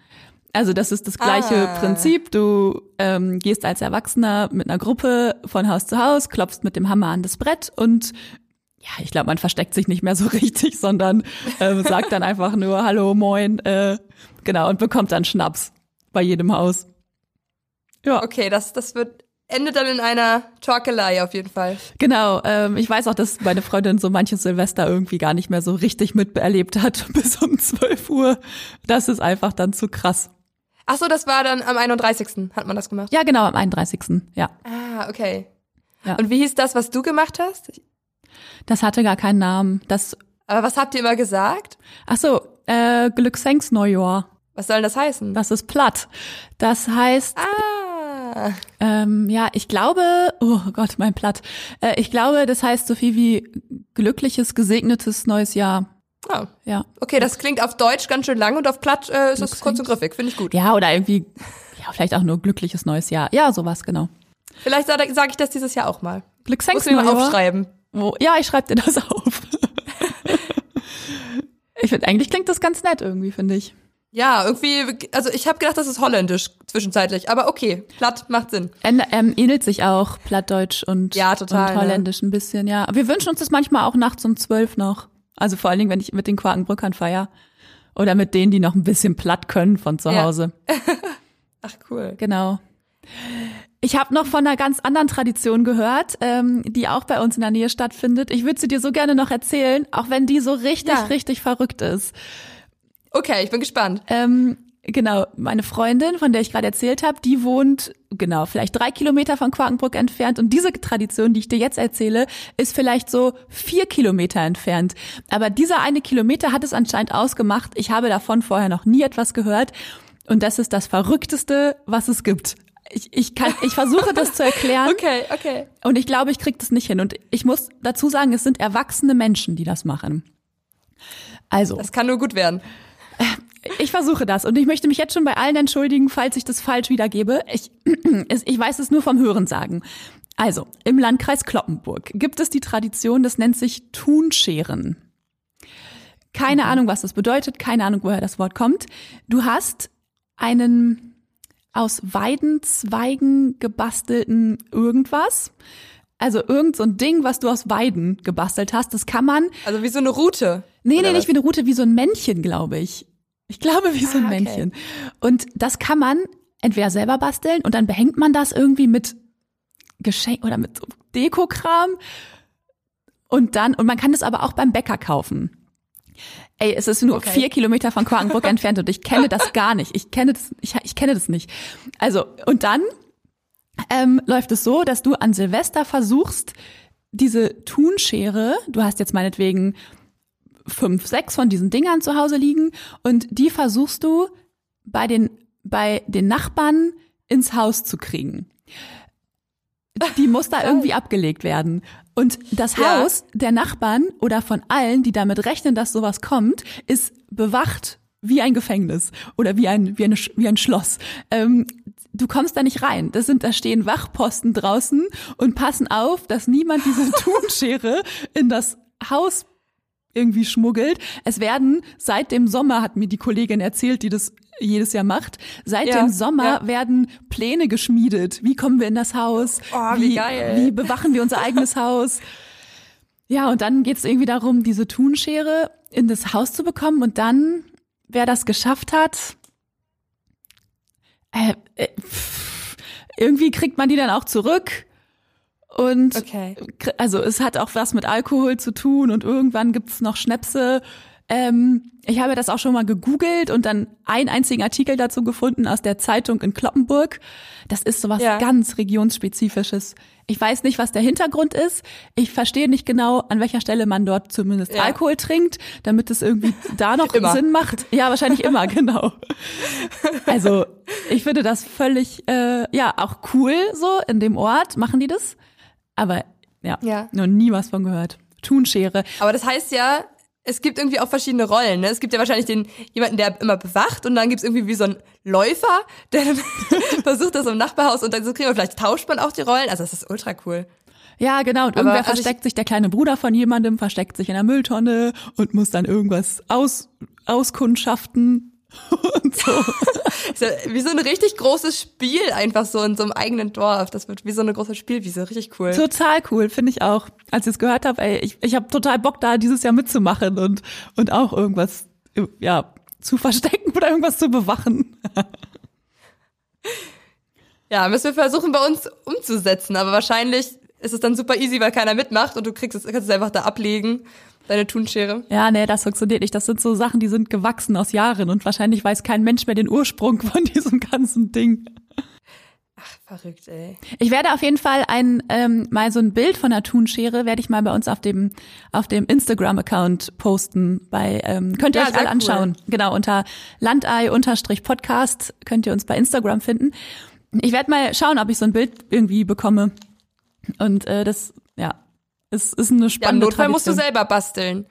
Also das ist das gleiche Ah. Prinzip. Du ähm, gehst als Erwachsener mit einer Gruppe von Haus zu Haus, klopfst mit dem Hammer an das Brett und ja, ich glaube, man versteckt sich nicht mehr so richtig, sondern äh, sagt dann einfach nur Hallo, moin, äh, genau, und bekommt dann Schnaps bei jedem Haus. Ja, Okay, das, das wird, endet dann in einer Torkelei auf jeden Fall. genau. Ähm, ich weiß auch, dass meine Freundin so manches Silvester irgendwie gar nicht mehr so richtig miterlebt hat bis um 12 Uhr. Das ist einfach dann zu krass. Ach so, das war dann am 31. hat man das gemacht. Ja, genau, am 31. Ja, Ah, okay. Ja. Und wie hieß das, was du gemacht hast? das hatte gar keinen Namen. Das, Aber was habt ihr immer gesagt? ach so, äh, Glücksenks Neujahr. Was soll denn das heißen? Das ist platt. Das heißt, Ah. Ähm, ja, ich glaube, oh Gott, mein Platt. Äh, ich glaube, das heißt so viel wie glückliches, gesegnetes neues Jahr. Oh. Ja. Okay, das klingt auf Deutsch ganz schön lang und auf Platt äh, ist es kurz und griffig. Finde ich gut. Ja, oder irgendwie, ja, vielleicht auch nur glückliches neues Jahr. Ja, sowas, genau. Vielleicht sage sag ich das dieses Jahr auch mal. Glücksenks Muss mir mal aufschreiben. Wo, ja, ich schreibe dir das auf. ich finde, eigentlich klingt das ganz nett irgendwie, finde ich. Ja, irgendwie, also ich habe gedacht, das ist holländisch zwischenzeitlich, aber okay, Platt macht Sinn. Änd- Ähm, ähnelt sich auch Plattdeutsch und, Ja, total, und ne? Holländisch ein bisschen, ja. Wir wünschen uns das manchmal auch nachts um zwölf noch. Also vor allen Dingen, wenn ich mit den Quakenbrückern feier. Oder mit denen, die noch ein bisschen platt können von zu Ja. Hause. Ach cool. Genau. Ich habe noch von einer ganz anderen Tradition gehört, ähm, die auch bei uns in der Nähe stattfindet. Ich würde sie dir so gerne noch erzählen, auch wenn die so richtig, Ja. richtig verrückt ist. Okay, ich bin gespannt. Ähm, genau, meine Freundin, von der ich gerade erzählt habe, die wohnt genau vielleicht drei Kilometer von Quakenbrück entfernt. Und diese Tradition, die ich dir jetzt erzähle, ist vielleicht so vier Kilometer entfernt. Aber dieser eine Kilometer hat es anscheinend ausgemacht. Ich habe davon vorher noch nie etwas gehört. Und das ist das Verrückteste, was es gibt. Ich, ich kann, ich versuche das zu erklären. Okay, okay. Und ich glaube, ich krieg das nicht hin. Und ich muss dazu sagen, es sind erwachsene Menschen, die das machen. Also. Das kann nur gut werden. Ich versuche das und ich möchte mich jetzt schon bei allen entschuldigen, falls ich das falsch wiedergebe. Ich, ich weiß es nur vom Hören sagen. Also, im Landkreis Kloppenburg gibt es die Tradition, das nennt sich Thunscheren. Keine Ahnung, was das bedeutet, keine Ahnung, woher das Wort kommt. Du hast einen aus Weidenzweigen gebastelten irgendwas. Also irgend so ein Ding, was du aus Weiden gebastelt hast. Das kann man Also wie so eine Route. Nee, nee, was? nicht wie eine Route, wie so ein Männchen, glaube ich. Ich glaube, wie so ein Ah, okay. Männchen. Und das kann man entweder selber basteln und dann behängt man das irgendwie mit Geschenk oder mit so Dekokram. Und dann, und man kann das aber auch beim Bäcker kaufen. Ey, es ist nur Okay. vier Kilometer von Quakenbrück entfernt und ich kenne das gar nicht. Ich kenne das, ich, ich kenne das nicht. Also, und dann ähm, läuft es so, dass du an Silvester versuchst, diese Thunschere, du hast jetzt meinetwegen fünf, sechs von diesen Dingern zu Hause liegen und die versuchst du bei den, bei den Nachbarn ins Haus zu kriegen. Die muss da irgendwie abgelegt werden. Und das Ja. Haus der Nachbarn oder von allen, die damit rechnen, dass sowas kommt, ist bewacht wie ein Gefängnis oder wie ein, wie, eine, wie ein Schloss. Ähm, du kommst da nicht rein. Das sind, da stehen Wachposten draußen und passen auf, dass niemand diese Thunschere in das Haus irgendwie schmuggelt. Es werden seit dem Sommer, hat mir die Kollegin erzählt, die das jedes Jahr macht, seit Ja, dem Sommer ja. werden Pläne geschmiedet. Wie kommen wir in das Haus? Oh, wie geil. Wie bewachen wir unser eigenes Haus? Ja, und dann geht's irgendwie darum, diese Thunschere in das Haus zu bekommen und dann, wer das geschafft hat, äh, äh, irgendwie kriegt man die dann auch zurück. Und Okay. also es hat auch was mit Alkohol zu tun und irgendwann gibt's noch Schnäpse. Ähm, ich habe das auch schon mal gegoogelt und dann einen einzigen Artikel dazu gefunden aus der Zeitung in Kloppenburg. Das ist sowas Ja. ganz regionsspezifisches. Ich weiß nicht, was der Hintergrund ist. Ich verstehe nicht genau, an welcher Stelle man dort zumindest Ja. Alkohol trinkt, damit es irgendwie da noch. Sinn macht. Ja, wahrscheinlich immer, genau. Also ich finde das völlig, äh, ja, auch cool so in dem Ort machen die das. Aber ja, Ja. noch nie was von gehört. Thunschere. Aber das heißt ja, es gibt irgendwie auch verschiedene Rollen. Ne? Es gibt ja wahrscheinlich den jemanden, der immer bewacht und dann gibt's irgendwie wie so einen Läufer, der versucht das im Nachbarhaus und dann so kriegen wir vielleicht tauscht man auch die Rollen. Also das ist ultra cool. Ja, genau. Und Aber irgendwer also versteckt sich, der kleine Bruder von jemandem versteckt sich in der Mülltonne und muss dann irgendwas aus, auskundschaften und so. Ja wie so ein richtig großes Spiel einfach so in so einem eigenen Dorf. Das wird wie so eine große Spielwiese. Richtig cool. Total cool, finde ich auch. Als ich es gehört habe, ey, ich, ich habe total Bock da dieses Jahr mitzumachen und, und auch irgendwas, ja, zu verstecken oder irgendwas zu bewachen. Ja, müssen wir versuchen bei uns umzusetzen. Aber wahrscheinlich ist es dann super easy, weil keiner mitmacht und du kriegst es, kannst es einfach da ablegen, deine Thunschere. Ja, nee, das funktioniert nicht. Das sind so Sachen, die sind gewachsen aus Jahren und wahrscheinlich weiß kein Mensch mehr den Ursprung von diesem ganzen Ding. Verrückt, ey. Ich werde auf jeden Fall ein ähm, mal so ein Bild von der Thunschere werde ich mal bei uns auf dem auf dem Instagram Account posten. Bei ähm, könnt ihr Ja, euch alle cool. anschauen. Genau unter Landei-Podcast könnt ihr uns bei Instagram finden. Ich werde mal schauen, ob ich so ein Bild irgendwie bekomme. Und äh, das ja es ist eine Ja, spannende Notfall musst du Tradition. selber basteln.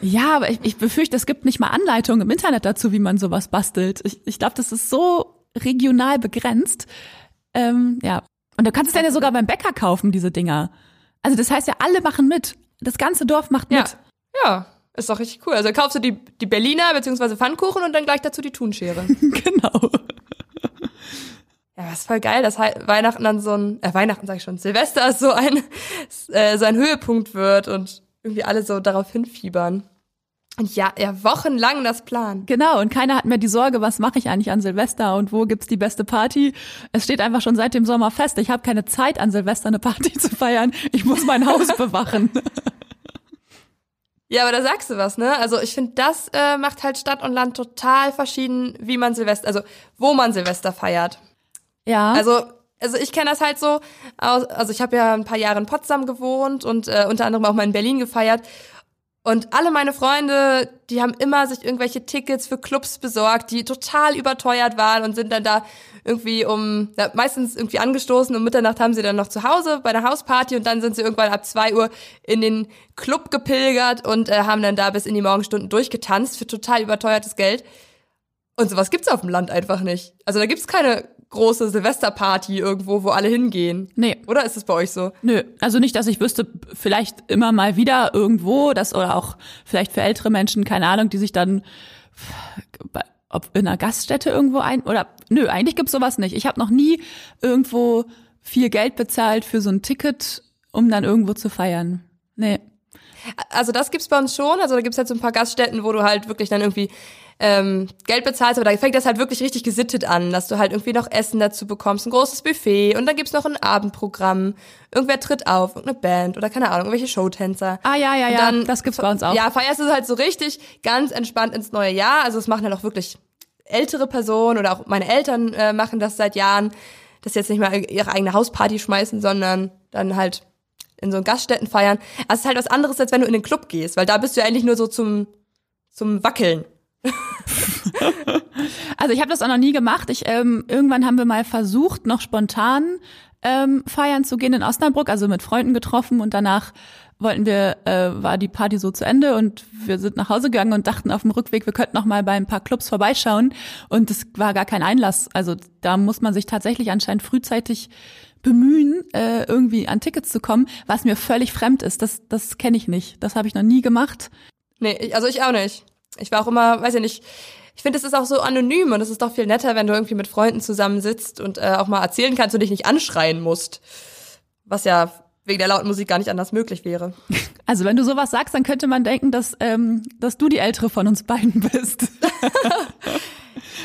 Ja, aber ich, ich befürchte, es gibt nicht mal Anleitungen im Internet dazu, wie man sowas bastelt. Ich, ich glaube, das ist so regional begrenzt. Ähm, ja. Und du kannst es dann ja sogar beim Bäcker kaufen, diese Dinger. Also das heißt ja, alle machen mit. Das ganze Dorf macht Ja. mit. Ja, ist doch richtig cool. Also kaufst du die, die Berliner beziehungsweise Pfannkuchen und dann gleich dazu die Thunschere. genau. Ja, das ist voll geil, dass Weihnachten dann so ein, äh, Weihnachten sag ich schon, Silvester so ein, äh, so ein Höhepunkt wird und irgendwie alle so darauf hinfiebern. Und ja, ja, wochenlang das Plan. Genau. Und keiner hat mehr die Sorge, was mache ich eigentlich an Silvester und wo gibt's die beste Party? Es steht einfach schon seit dem Sommer fest. Ich habe keine Zeit, an Silvester eine Party zu feiern. Ich muss mein Haus bewachen. Ja, aber da sagst du was, ne? Also ich finde, das äh, macht halt Stadt und Land total verschieden, wie man Silvester, also wo man Silvester feiert. Ja. Also, also ich kenne das halt so, aus, also ich habe ja ein paar Jahre in Potsdam gewohnt und äh, unter anderem auch mal in Berlin gefeiert. Und alle meine Freunde, die haben immer sich irgendwelche Tickets für Clubs besorgt, die total überteuert waren und sind dann da irgendwie um, ja, meistens irgendwie angestoßen. Um Mitternacht haben sie dann noch zu Hause bei einer Hausparty und dann sind sie irgendwann ab zwei Uhr in den Club gepilgert und äh, haben dann da bis in die Morgenstunden durchgetanzt für total überteuertes Geld. Und sowas gibt's auf dem Land einfach nicht. Also da gibt's keine große Silvesterparty irgendwo, wo alle hingehen. nee. Oder ist es bei euch so? Nö, also nicht, dass ich wüsste, vielleicht immer mal wieder irgendwo, das oder auch vielleicht für ältere Menschen, keine Ahnung, die sich dann ob in einer Gaststätte irgendwo ein oder nö, eigentlich gibt's sowas nicht. Ich habe noch nie irgendwo viel Geld bezahlt für so ein Ticket, um dann irgendwo zu feiern. Nee. Also das gibt's bei uns schon. Also da gibt's halt so ein paar Gaststätten, wo du halt wirklich dann irgendwie ähm, Geld bezahlst, aber da fängt das halt wirklich richtig gesittet an, dass du halt irgendwie noch Essen dazu bekommst, ein großes Buffet und dann gibt's noch ein Abendprogramm. Irgendwer tritt auf, irgendeine Band oder keine Ahnung, irgendwelche Showtänzer. Ah ja, ja, ja, dann- das gibt's bei uns auch. Ja, feierst du halt so richtig ganz entspannt ins neue Jahr. Also es machen halt auch wirklich ältere Personen oder auch meine Eltern äh, machen das seit Jahren, dass sie jetzt nicht mal ihre eigene Hausparty schmeißen, sondern dann halt in so Gaststätten feiern. Also es ist halt was anderes, als wenn du in den Club gehst, weil da bist du ja eigentlich nur so zum, zum Wackeln. Also ich habe das auch noch nie gemacht. Ich ähm, irgendwann haben wir mal versucht, noch spontan ähm, feiern zu gehen in Osnabrück, also mit Freunden getroffen und danach wollten wir, äh, war die Party so zu Ende und wir sind nach Hause gegangen und dachten auf dem Rückweg, wir könnten noch mal bei ein paar Clubs vorbeischauen und es war gar kein Einlass. Also da muss man sich tatsächlich anscheinend frühzeitig bemühen, äh, irgendwie an Tickets zu kommen, was mir völlig fremd ist. Das, das kenne ich nicht. Das habe ich noch nie gemacht. Nee, also ich auch nicht. Ich war auch immer, weiß ich nicht, ich finde, es ist auch so anonym und es ist doch viel netter, wenn du irgendwie mit Freunden zusammensitzt und äh, auch mal erzählen kannst und dich nicht anschreien musst. Was ja wegen der lauten Musik gar nicht anders möglich wäre. Also wenn du sowas sagst, dann könnte man denken, dass, ähm, dass du die ältere von uns beiden bist.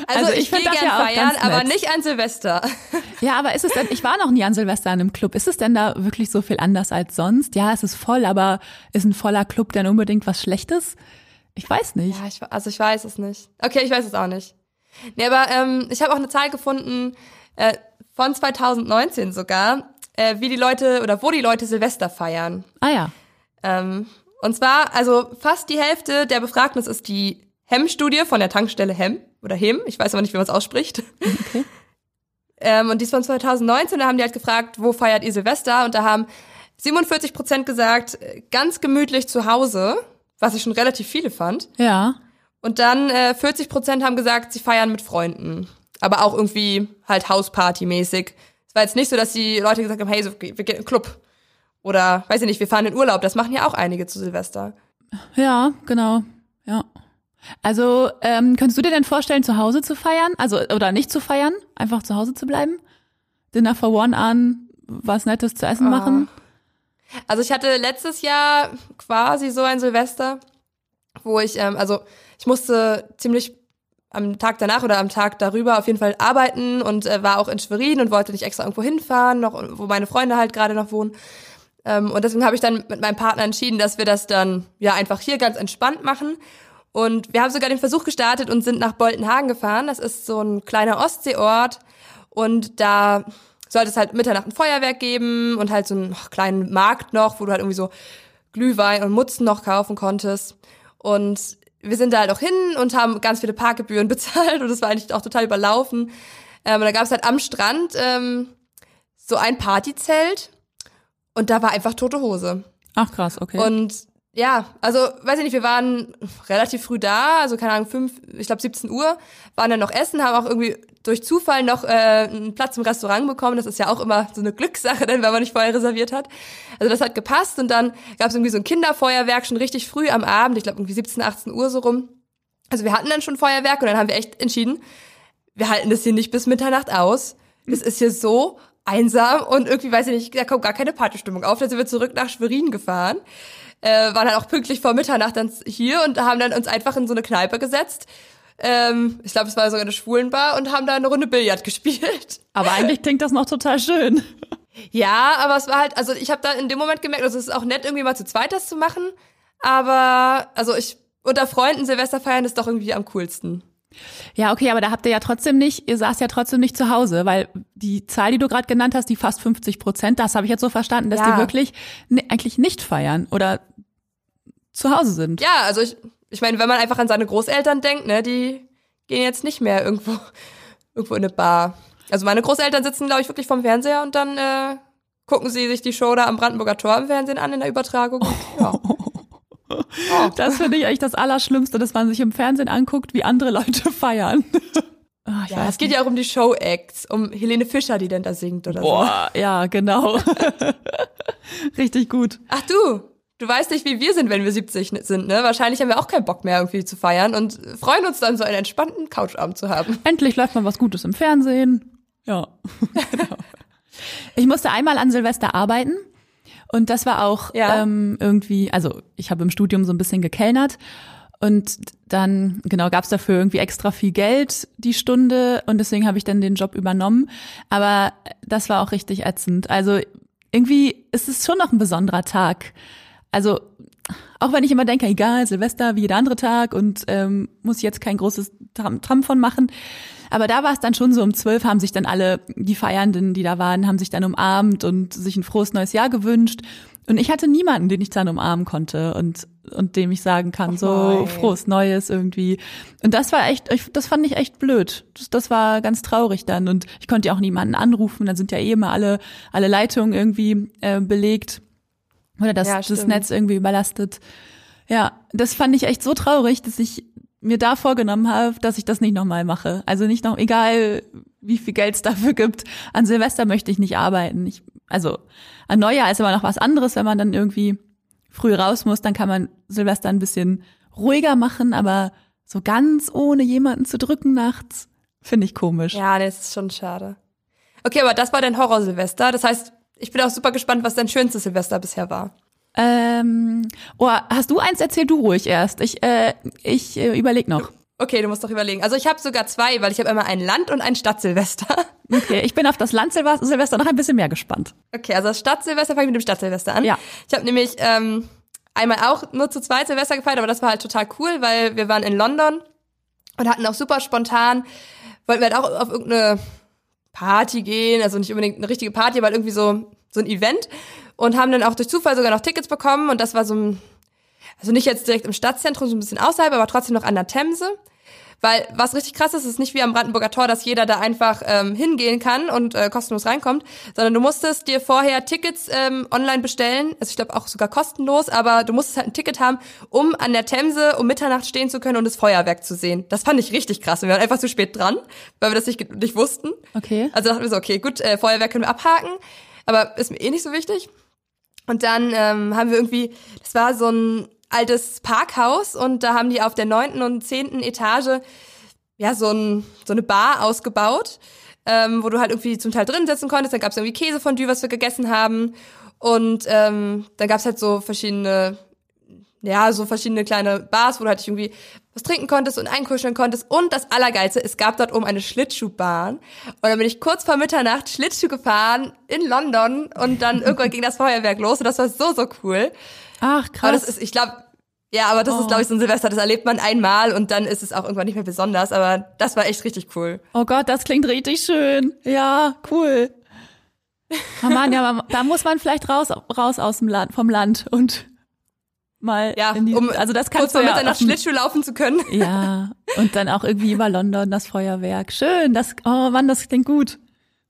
Also, also ich, ich gehe gern ja feiern, aber nicht an Silvester. Ja, aber ist es denn, ich war noch nie an Silvester in einem Club. Ist es denn da wirklich so viel anders als sonst? Ja, es ist voll, aber ist ein voller Club denn unbedingt was Schlechtes? Ich weiß nicht. Ja, ich, also ich weiß es nicht. Okay, ich weiß es auch nicht. Nee, aber ähm, ich habe auch eine Zahl gefunden äh, von 2019 sogar, äh, wie die Leute oder wo die Leute Silvester feiern. Ah ja. Ähm, und zwar, also fast die Hälfte der Befragten, das ist die Hem-Studie von der Tankstelle Hem oder Hem, ich weiß aber nicht, wie man es ausspricht. Okay. ähm, und die ist von 2019, da haben die halt gefragt, wo feiert ihr Silvester? Und da haben 47 Prozent gesagt, ganz gemütlich zu Hause, was ich schon relativ viele fand. Ja. Und dann äh, 40 Prozent haben gesagt, sie feiern mit Freunden. Aber auch irgendwie halt Hausparty-mäßig. Es war jetzt nicht so, dass die Leute gesagt haben, hey, so, wir gehen in den Club. Oder, weiß ich nicht, wir fahren in Urlaub. Das machen ja auch einige zu Silvester. Ja, genau. Ja. Also ähm, könntest du dir denn vorstellen, zu Hause zu feiern? Also oder nicht zu feiern, einfach zu Hause zu bleiben? Dinner for One an, was Nettes zu essen machen? Also ich hatte letztes Jahr quasi so ein Silvester, wo ich, ähm, also ich musste ziemlich am Tag danach oder am Tag darüber auf jeden Fall arbeiten und äh, war auch in Schwerin und wollte nicht extra irgendwo hinfahren, noch wo meine Freunde halt gerade noch wohnen. Ähm, und deswegen habe ich dann mit meinem Partner entschieden, dass wir das dann ja einfach hier ganz entspannt machen und wir haben sogar den Versuch gestartet und sind nach Boltenhagen gefahren. Das ist so ein kleiner Ostseeort. Und da sollte es halt Mitternacht ein Feuerwerk geben und halt so einen kleinen Markt noch, wo du halt irgendwie so Glühwein und Mutzen noch kaufen konntest. Und wir sind da halt auch hin und haben ganz viele Parkgebühren bezahlt und es war eigentlich auch total überlaufen. Ähm, und da gab es halt am Strand ähm, so ein Partyzelt und da war einfach tote Hose. Ach krass, okay. Und ja, also weiß ich nicht, wir waren relativ früh da, also keine Ahnung, fünf, ich glaube 17 Uhr, waren dann noch essen, haben auch irgendwie durch Zufall noch äh, einen Platz im Restaurant bekommen. Das ist ja auch immer so eine Glückssache, denn wenn man nicht vorher reserviert hat. Also das hat gepasst und dann gab es irgendwie so ein Kinderfeuerwerk schon richtig früh am Abend, ich glaube irgendwie 17, 18 Uhr so rum. Also wir hatten dann schon Feuerwerk und dann haben wir echt entschieden, wir halten das hier nicht bis Mitternacht aus. Es ist hier so einsam und irgendwie, weiß ich nicht, da kommt gar keine Partystimmung auf. Dann sind wir zurück nach Schwerin gefahren äh, waren dann auch pünktlich vor Mitternacht dann hier und haben dann uns einfach in so eine Kneipe gesetzt. Ähm, ich glaube, es war sogar eine Schwulenbar und haben da eine Runde Billard gespielt. Aber eigentlich klingt das noch total schön. Ja, aber es war halt, also ich habe da in dem Moment gemerkt, also es ist auch nett, irgendwie mal zu zweit das zu machen. Aber, also ich, unter Freunden Silvester feiern ist doch irgendwie am coolsten. Ja, okay, aber da habt ihr ja trotzdem nicht, ihr saßt ja trotzdem nicht zu Hause, weil die Zahl, die du gerade genannt hast, die fast 50 Prozent, das habe ich jetzt so verstanden, dass ja. die wirklich eigentlich nicht feiern oder zu Hause sind. Ja, also ich, ich meine, wenn man einfach an seine Großeltern denkt, ne, die gehen jetzt nicht mehr irgendwo, irgendwo in eine Bar. Also meine Großeltern sitzen, glaube ich, wirklich vorm Fernseher und dann äh, gucken sie sich die Show da am Brandenburger Tor im Fernsehen an in der Übertragung. Und, ja. Oh. Das finde ich echt das Allerschlimmste, dass man sich im Fernsehen anguckt, wie andere Leute feiern. Oh, ja, es geht ja auch um die Show-Acts, um Helene Fischer, die denn da singt oder Boah, so. ja, genau. Richtig gut. Ach du, du weißt nicht, wie wir sind, wenn wir 70 sind, ne? Wahrscheinlich haben wir auch keinen Bock mehr irgendwie zu feiern und freuen uns dann so einen entspannten Couchabend zu haben. Endlich läuft mal was Gutes im Fernsehen. Ja. genau. Ich musste einmal an Silvester arbeiten und das war auch ja. ähm, irgendwie, also ich habe im Studium so ein bisschen gekellnert und dann, genau, gab's dafür irgendwie extra viel Geld die Stunde und deswegen habe ich dann den Job übernommen. Aber das war auch richtig ätzend. Also irgendwie ist es schon noch ein besonderer Tag. Also auch wenn ich immer denke, egal, Silvester wie jeder andere Tag und ähm, muss jetzt kein großes Tram, Tram von machen. Aber da war es dann schon so, um zwölf haben sich dann alle, die Feiernden, die da waren, haben sich dann umarmt und sich ein frohes neues Jahr gewünscht. Und ich hatte niemanden, den ich dann umarmen konnte und, und dem ich sagen kann, oh so frohes Neues irgendwie. Und das war echt, das fand ich echt blöd. Das, das war ganz traurig dann. Und ich konnte ja auch niemanden anrufen. Dann sind ja eh immer alle, alle Leitungen irgendwie äh, belegt. Oder das, ja, das Netz irgendwie überlastet. Ja, das fand ich echt so traurig, dass ich mir da vorgenommen habe, dass ich das nicht nochmal mache. Also nicht noch, egal wie viel Geld es dafür gibt, an Silvester möchte ich nicht arbeiten. Ich, also an Neujahr ist immer noch was anderes, wenn man dann irgendwie früh raus muss, dann kann man Silvester ein bisschen ruhiger machen, aber so ganz ohne jemanden zu drücken nachts, finde ich komisch. Ja, das ist schon schade. Okay, aber das war dein Horror-Silvester. Das heißt, ich bin auch super gespannt, was dein schönstes Silvester bisher war. Ähm, oh, hast du eins? Erzähl du ruhig erst. Ich, äh, ich äh, überleg noch. Okay, du musst doch überlegen. Also ich habe sogar zwei, weil ich habe einmal ein Land- und ein Stadtsilvester. Okay, ich bin auf das Land-Silvester noch ein bisschen mehr gespannt. Okay, also das Stadtsilvester fange ich mit dem Stadtsilvester an. Ja. Ich habe nämlich ähm, einmal auch nur zu zweit Silvester gefeiert, aber das war halt total cool, weil wir waren in London und hatten auch super spontan, wollten wir halt auch auf irgendeine Party gehen, also nicht unbedingt eine richtige Party, aber halt irgendwie so, so ein Event und haben dann auch durch Zufall sogar noch Tickets bekommen und das war so ein, also nicht jetzt direkt im Stadtzentrum, so ein bisschen außerhalb, aber trotzdem noch an der Themse. Weil was richtig krass ist, ist nicht wie am Brandenburger Tor, dass jeder da einfach ähm, hingehen kann und äh, kostenlos reinkommt, sondern du musstest dir vorher Tickets ähm, online bestellen, also ich glaube auch sogar kostenlos, aber du musstest halt ein Ticket haben, um an der Themse um Mitternacht stehen zu können und das Feuerwerk zu sehen. Das fand ich richtig krass. Und wir waren einfach zu spät dran, weil wir das nicht, nicht wussten. Okay. Also dachten wir so, okay, gut, äh, Feuerwerk können wir abhaken, aber ist mir eh nicht so wichtig. Und dann ähm, haben wir irgendwie, das war so ein altes Parkhaus und da haben die auf der neunten und zehnten Etage ja so, ein, so eine Bar ausgebaut, ähm, wo du halt irgendwie zum Teil drin sitzen konntest. Dann gab es irgendwie Käsefondue, was wir gegessen haben. Und ähm, dann gab es halt so verschiedene, ja, so verschiedene kleine Bars, wo du halt irgendwie was trinken konntest und einkuscheln konntest. Und das Allergeilste, es gab dort oben eine Schlittschuhbahn. Und dann bin ich kurz vor Mitternacht Schlittschuh gefahren in London und dann irgendwann ging das Feuerwerk los und das war so, so cool. Ach, krass. Aber das ist, ich glaube, ja, aber das Oh. ist, glaube ich, so ein Silvester, das erlebt man einmal und dann ist es auch irgendwann nicht mehr besonders. Aber das war echt richtig cool. Oh Gott, das klingt richtig schön. Ja, cool. Oh Mann, ja, da muss man vielleicht raus, raus aus dem Land, vom Land und mal Ja, die, um also das kurz kannst vor du ja dem- Schlittschuh laufen zu können. Ja, und dann auch irgendwie über London das Feuerwerk. Schön, das, oh Mann, das klingt gut.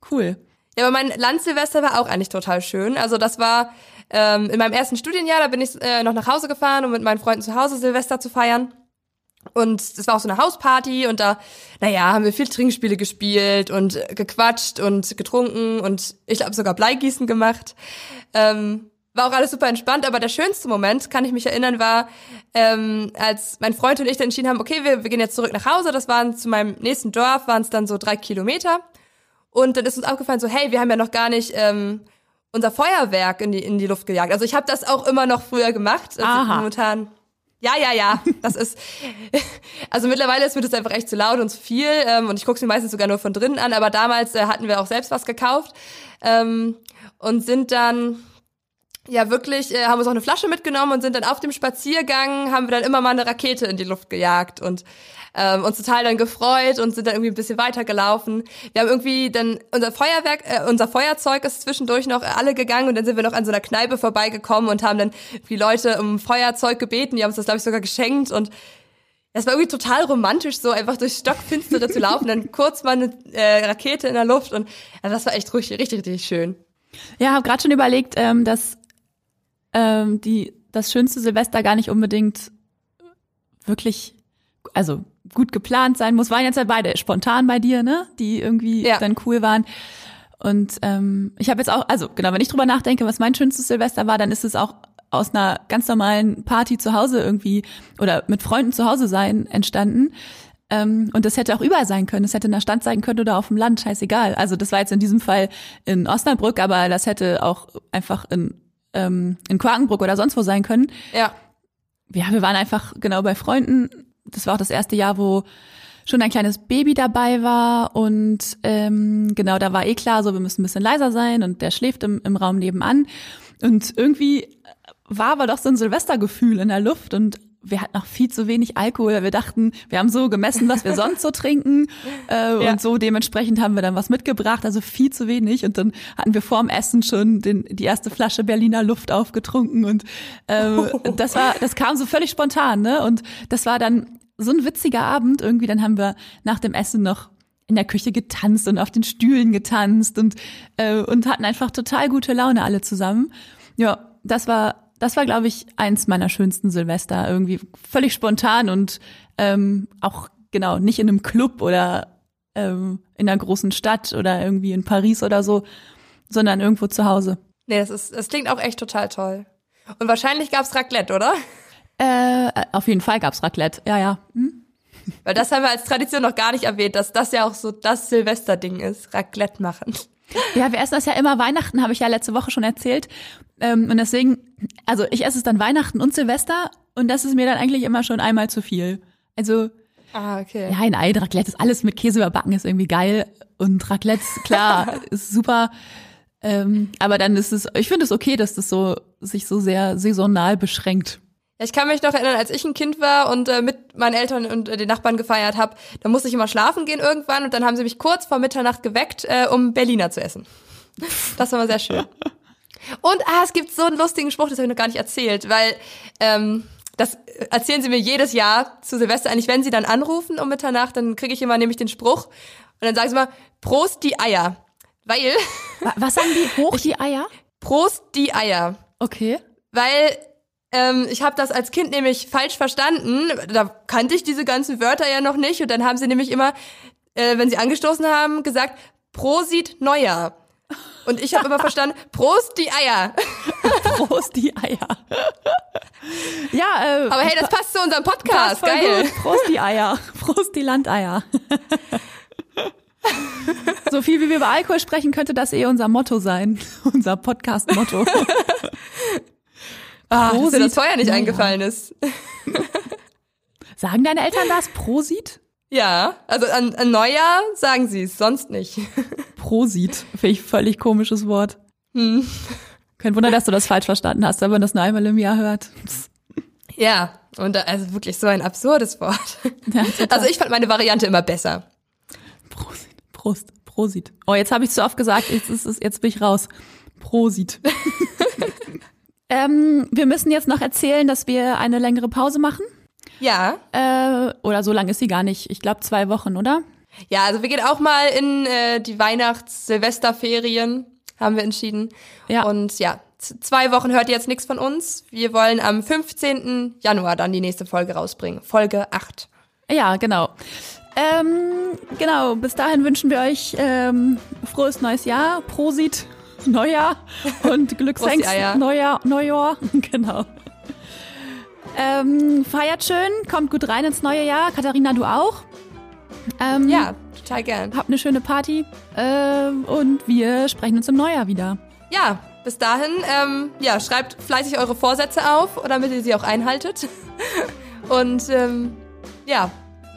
Cool. Ja, aber mein Landsilvester war auch eigentlich total schön. Also das war ähm, in meinem ersten Studienjahr, da bin ich äh, noch nach Hause gefahren, um mit meinen Freunden zu Hause Silvester zu feiern. Und das war auch so eine Hausparty und da, naja, haben wir viel Trinkspiele gespielt und gequatscht und getrunken und ich habe sogar Bleigießen gemacht. Ähm, war auch alles super entspannt, aber der schönste Moment, kann ich mich erinnern, war, ähm, als mein Freund und ich dann entschieden haben, okay, wir, wir gehen jetzt zurück nach Hause. Das waren zu meinem nächsten Dorf, waren es dann so drei Kilometer. Und dann ist uns aufgefallen, so, hey, wir haben ja noch gar nicht ähm, unser Feuerwerk in die, in die Luft gejagt. Also ich habe das auch immer noch früher gemacht. Also. Momentan. Ja, ja, ja. Das ist. Also mittlerweile ist mir das einfach echt zu laut und zu viel. Ähm, und ich gucke mir meistens sogar nur von drinnen an. Aber damals äh, hatten wir auch selbst was gekauft. Ähm, und sind dann ja wirklich, äh, haben uns auch eine Flasche mitgenommen und sind dann auf dem Spaziergang, haben wir dann immer mal eine Rakete in die Luft gejagt und ähm, uns total dann gefreut und sind dann irgendwie ein bisschen weitergelaufen. Wir haben irgendwie dann unser Feuerwerk, äh, unser Feuerzeug ist zwischendurch noch alle gegangen und dann sind wir noch an so einer Kneipe vorbeigekommen und haben dann die Leute um Feuerzeug gebeten, die haben uns das glaube ich sogar geschenkt und es war irgendwie total romantisch, so einfach durch Stockfinstere zu laufen, dann kurz mal eine äh, Rakete in der Luft und also das war echt richtig, richtig, richtig schön. Ja, habe gerade schon überlegt, ähm, dass ähm, die das schönste Silvester gar nicht unbedingt wirklich, also gut geplant sein muss. Waren jetzt ja beide spontan bei dir, ne? Die irgendwie Ja. dann cool waren. Und ähm, ich habe jetzt auch, also genau, wenn ich drüber nachdenke, was mein schönstes Silvester war, dann ist es auch aus einer ganz normalen Party zu Hause irgendwie oder mit Freunden zu Hause sein entstanden. Ähm, und das hätte auch überall sein können. Es hätte in der Stadt sein können oder auf dem Land, scheißegal. Also das war jetzt in diesem Fall in Osnabrück, aber das hätte auch einfach in, ähm, in Quakenbrück oder sonst wo sein können. Ja. Ja, wir waren einfach genau bei Freunden. Das war auch das erste Jahr, wo schon ein kleines Baby dabei war und ähm, genau, da war eh klar, so wir müssen ein bisschen leiser sein und der schläft im, im Raum nebenan. Und irgendwie war aber doch so ein Silvestergefühl in der Luft und wir hatten noch viel zu wenig Alkohol. Wir dachten, wir haben so gemessen, was wir sonst so trinken äh, Ja. und so dementsprechend haben wir dann was mitgebracht, also viel zu wenig. Und dann hatten wir vorm Essen schon den, die erste Flasche Berliner Luft aufgetrunken und äh, das war, das kam so völlig spontan, ne? Und das war dann so ein witziger Abend irgendwie. Dann haben wir nach dem Essen noch in der Küche getanzt und auf den Stühlen getanzt und äh, und hatten einfach total gute Laune alle zusammen. Ja, das war das war glaube ich eins meiner schönsten Silvester irgendwie völlig spontan und ähm, auch genau nicht in einem Club oder ähm, in einer großen Stadt oder irgendwie in Paris oder so, sondern irgendwo zu Hause. Nee, das ist, das klingt auch echt total toll. Und wahrscheinlich gab's Raclette, oder? Äh, auf jeden Fall gab's Raclette. Ja, ja. Hm? Weil das haben wir als Tradition noch gar nicht erwähnt, dass das ja auch so das Silvesterding ist, Raclette machen. Ja, wir essen das ja immer Weihnachten, habe ich ja letzte Woche schon erzählt. Ähm, und deswegen, also ich esse es dann Weihnachten und Silvester und das ist mir dann eigentlich immer schon einmal zu viel. Also Ah, okay. ja, ein Ei, Raclette ist alles mit Käse überbacken, ist irgendwie geil. Und Raclette, klar, ist super. Ähm, aber dann ist es, ich finde es okay, dass das so sich so sehr saisonal beschränkt. Ja, ich kann mich noch erinnern, als ich ein Kind war und äh, mit meinen Eltern und äh, den Nachbarn gefeiert habe, da musste ich immer schlafen gehen irgendwann und dann haben sie mich kurz vor Mitternacht geweckt, äh, um Berliner zu essen. Das war mal sehr schön. Und ah, es gibt so einen lustigen Spruch, das habe ich noch gar nicht erzählt, weil ähm, das erzählen sie mir jedes Jahr zu Silvester eigentlich, wenn sie dann anrufen um Mitternacht, dann kriege ich immer nämlich den Spruch und dann sagen sie immer Prost die Eier, weil Wa- Was sagen die? Hoch die Eier? Prost die Eier. Okay. Weil ähm, ich habe das als Kind nämlich falsch verstanden. Da kannte ich diese ganzen Wörter ja noch nicht. Und dann haben sie nämlich immer, äh, wenn sie angestoßen haben, gesagt, Prosit Neujahr. Und ich habe immer verstanden, Prost die Eier. Prost die Eier. ja, äh, Aber hey, das passt zu unserem Podcast. Geil. Gut. Prost die Eier. Prost die Landeier. so viel wie wir über Alkohol sprechen, könnte das eh unser Motto sein. Unser Podcast-Motto. Ah, dass dir das Prosit vorher nicht eingefallen ist. Sagen deine Eltern das? Prosit? Ja, also an, an Neujahr sagen sie es, sonst nicht. Prosit. Finde ich völlig komisches Wort. Hm. Kein Wunder, dass du das falsch verstanden hast, wenn man das nur einmal im Jahr hört. Ja, und da, also wirklich so ein absurdes Wort. Ja. Also ich fand meine Variante immer besser. Prosit. Prost. Prosit. Oh, jetzt habe ich zu oft gesagt, jetzt, ist es, jetzt bin ich raus. Prosit. ähm, wir müssen jetzt noch erzählen, dass wir eine längere Pause machen. Ja, Äh, oder so lang ist sie gar nicht. Ich glaube zwei Wochen, oder? Ja, also wir gehen auch mal in äh, die Weihnachts-Silvesterferien, haben wir entschieden. Ja. Und ja, zwei Wochen hört ihr jetzt nichts von uns. Wir wollen am 15. Januar dann die nächste Folge rausbringen. Folge 8. Ja, genau. Ähm, genau, bis dahin wünschen wir euch ähm, frohes neues Jahr, Prosit, Neujahr und Eier. Neujahr, Neujahr, genau. Ähm, feiert schön, kommt gut rein ins neue Jahr. Katharina, du auch. Ähm, Ja, total gern. Habt eine schöne Party ähm, und wir sprechen uns im Neujahr wieder. Ja, bis dahin, ähm, ja, schreibt fleißig eure Vorsätze auf, damit ihr sie auch einhaltet. Und ähm, ja,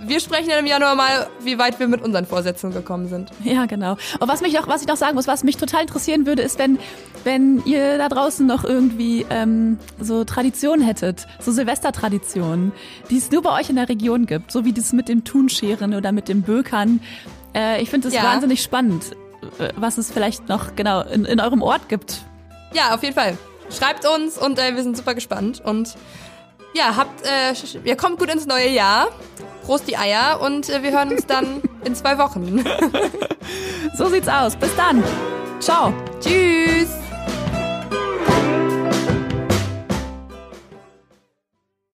wir sprechen dann im Januar mal, wie weit wir mit unseren Vorsätzen gekommen sind. Ja, genau. Und was mich noch, was ich noch sagen muss, was mich total interessieren würde, ist, wenn, wenn ihr da draußen noch irgendwie ähm, so Traditionen hättet, so Silvestertraditionen, die es nur bei euch in der Region gibt, so wie das mit dem Thunscheren oder mit dem Bökern. Äh, ich finde das Ja. wahnsinnig spannend, äh, was es vielleicht noch genau in, in eurem Ort gibt. Ja, auf jeden Fall. Schreibt uns und äh, wir sind super gespannt. Und ja, habt, äh, ihr kommt gut ins neue Jahr. Prost die Eier und äh, wir hören uns dann in zwei Wochen. So sieht's aus. Bis dann. Ciao. Tschüss!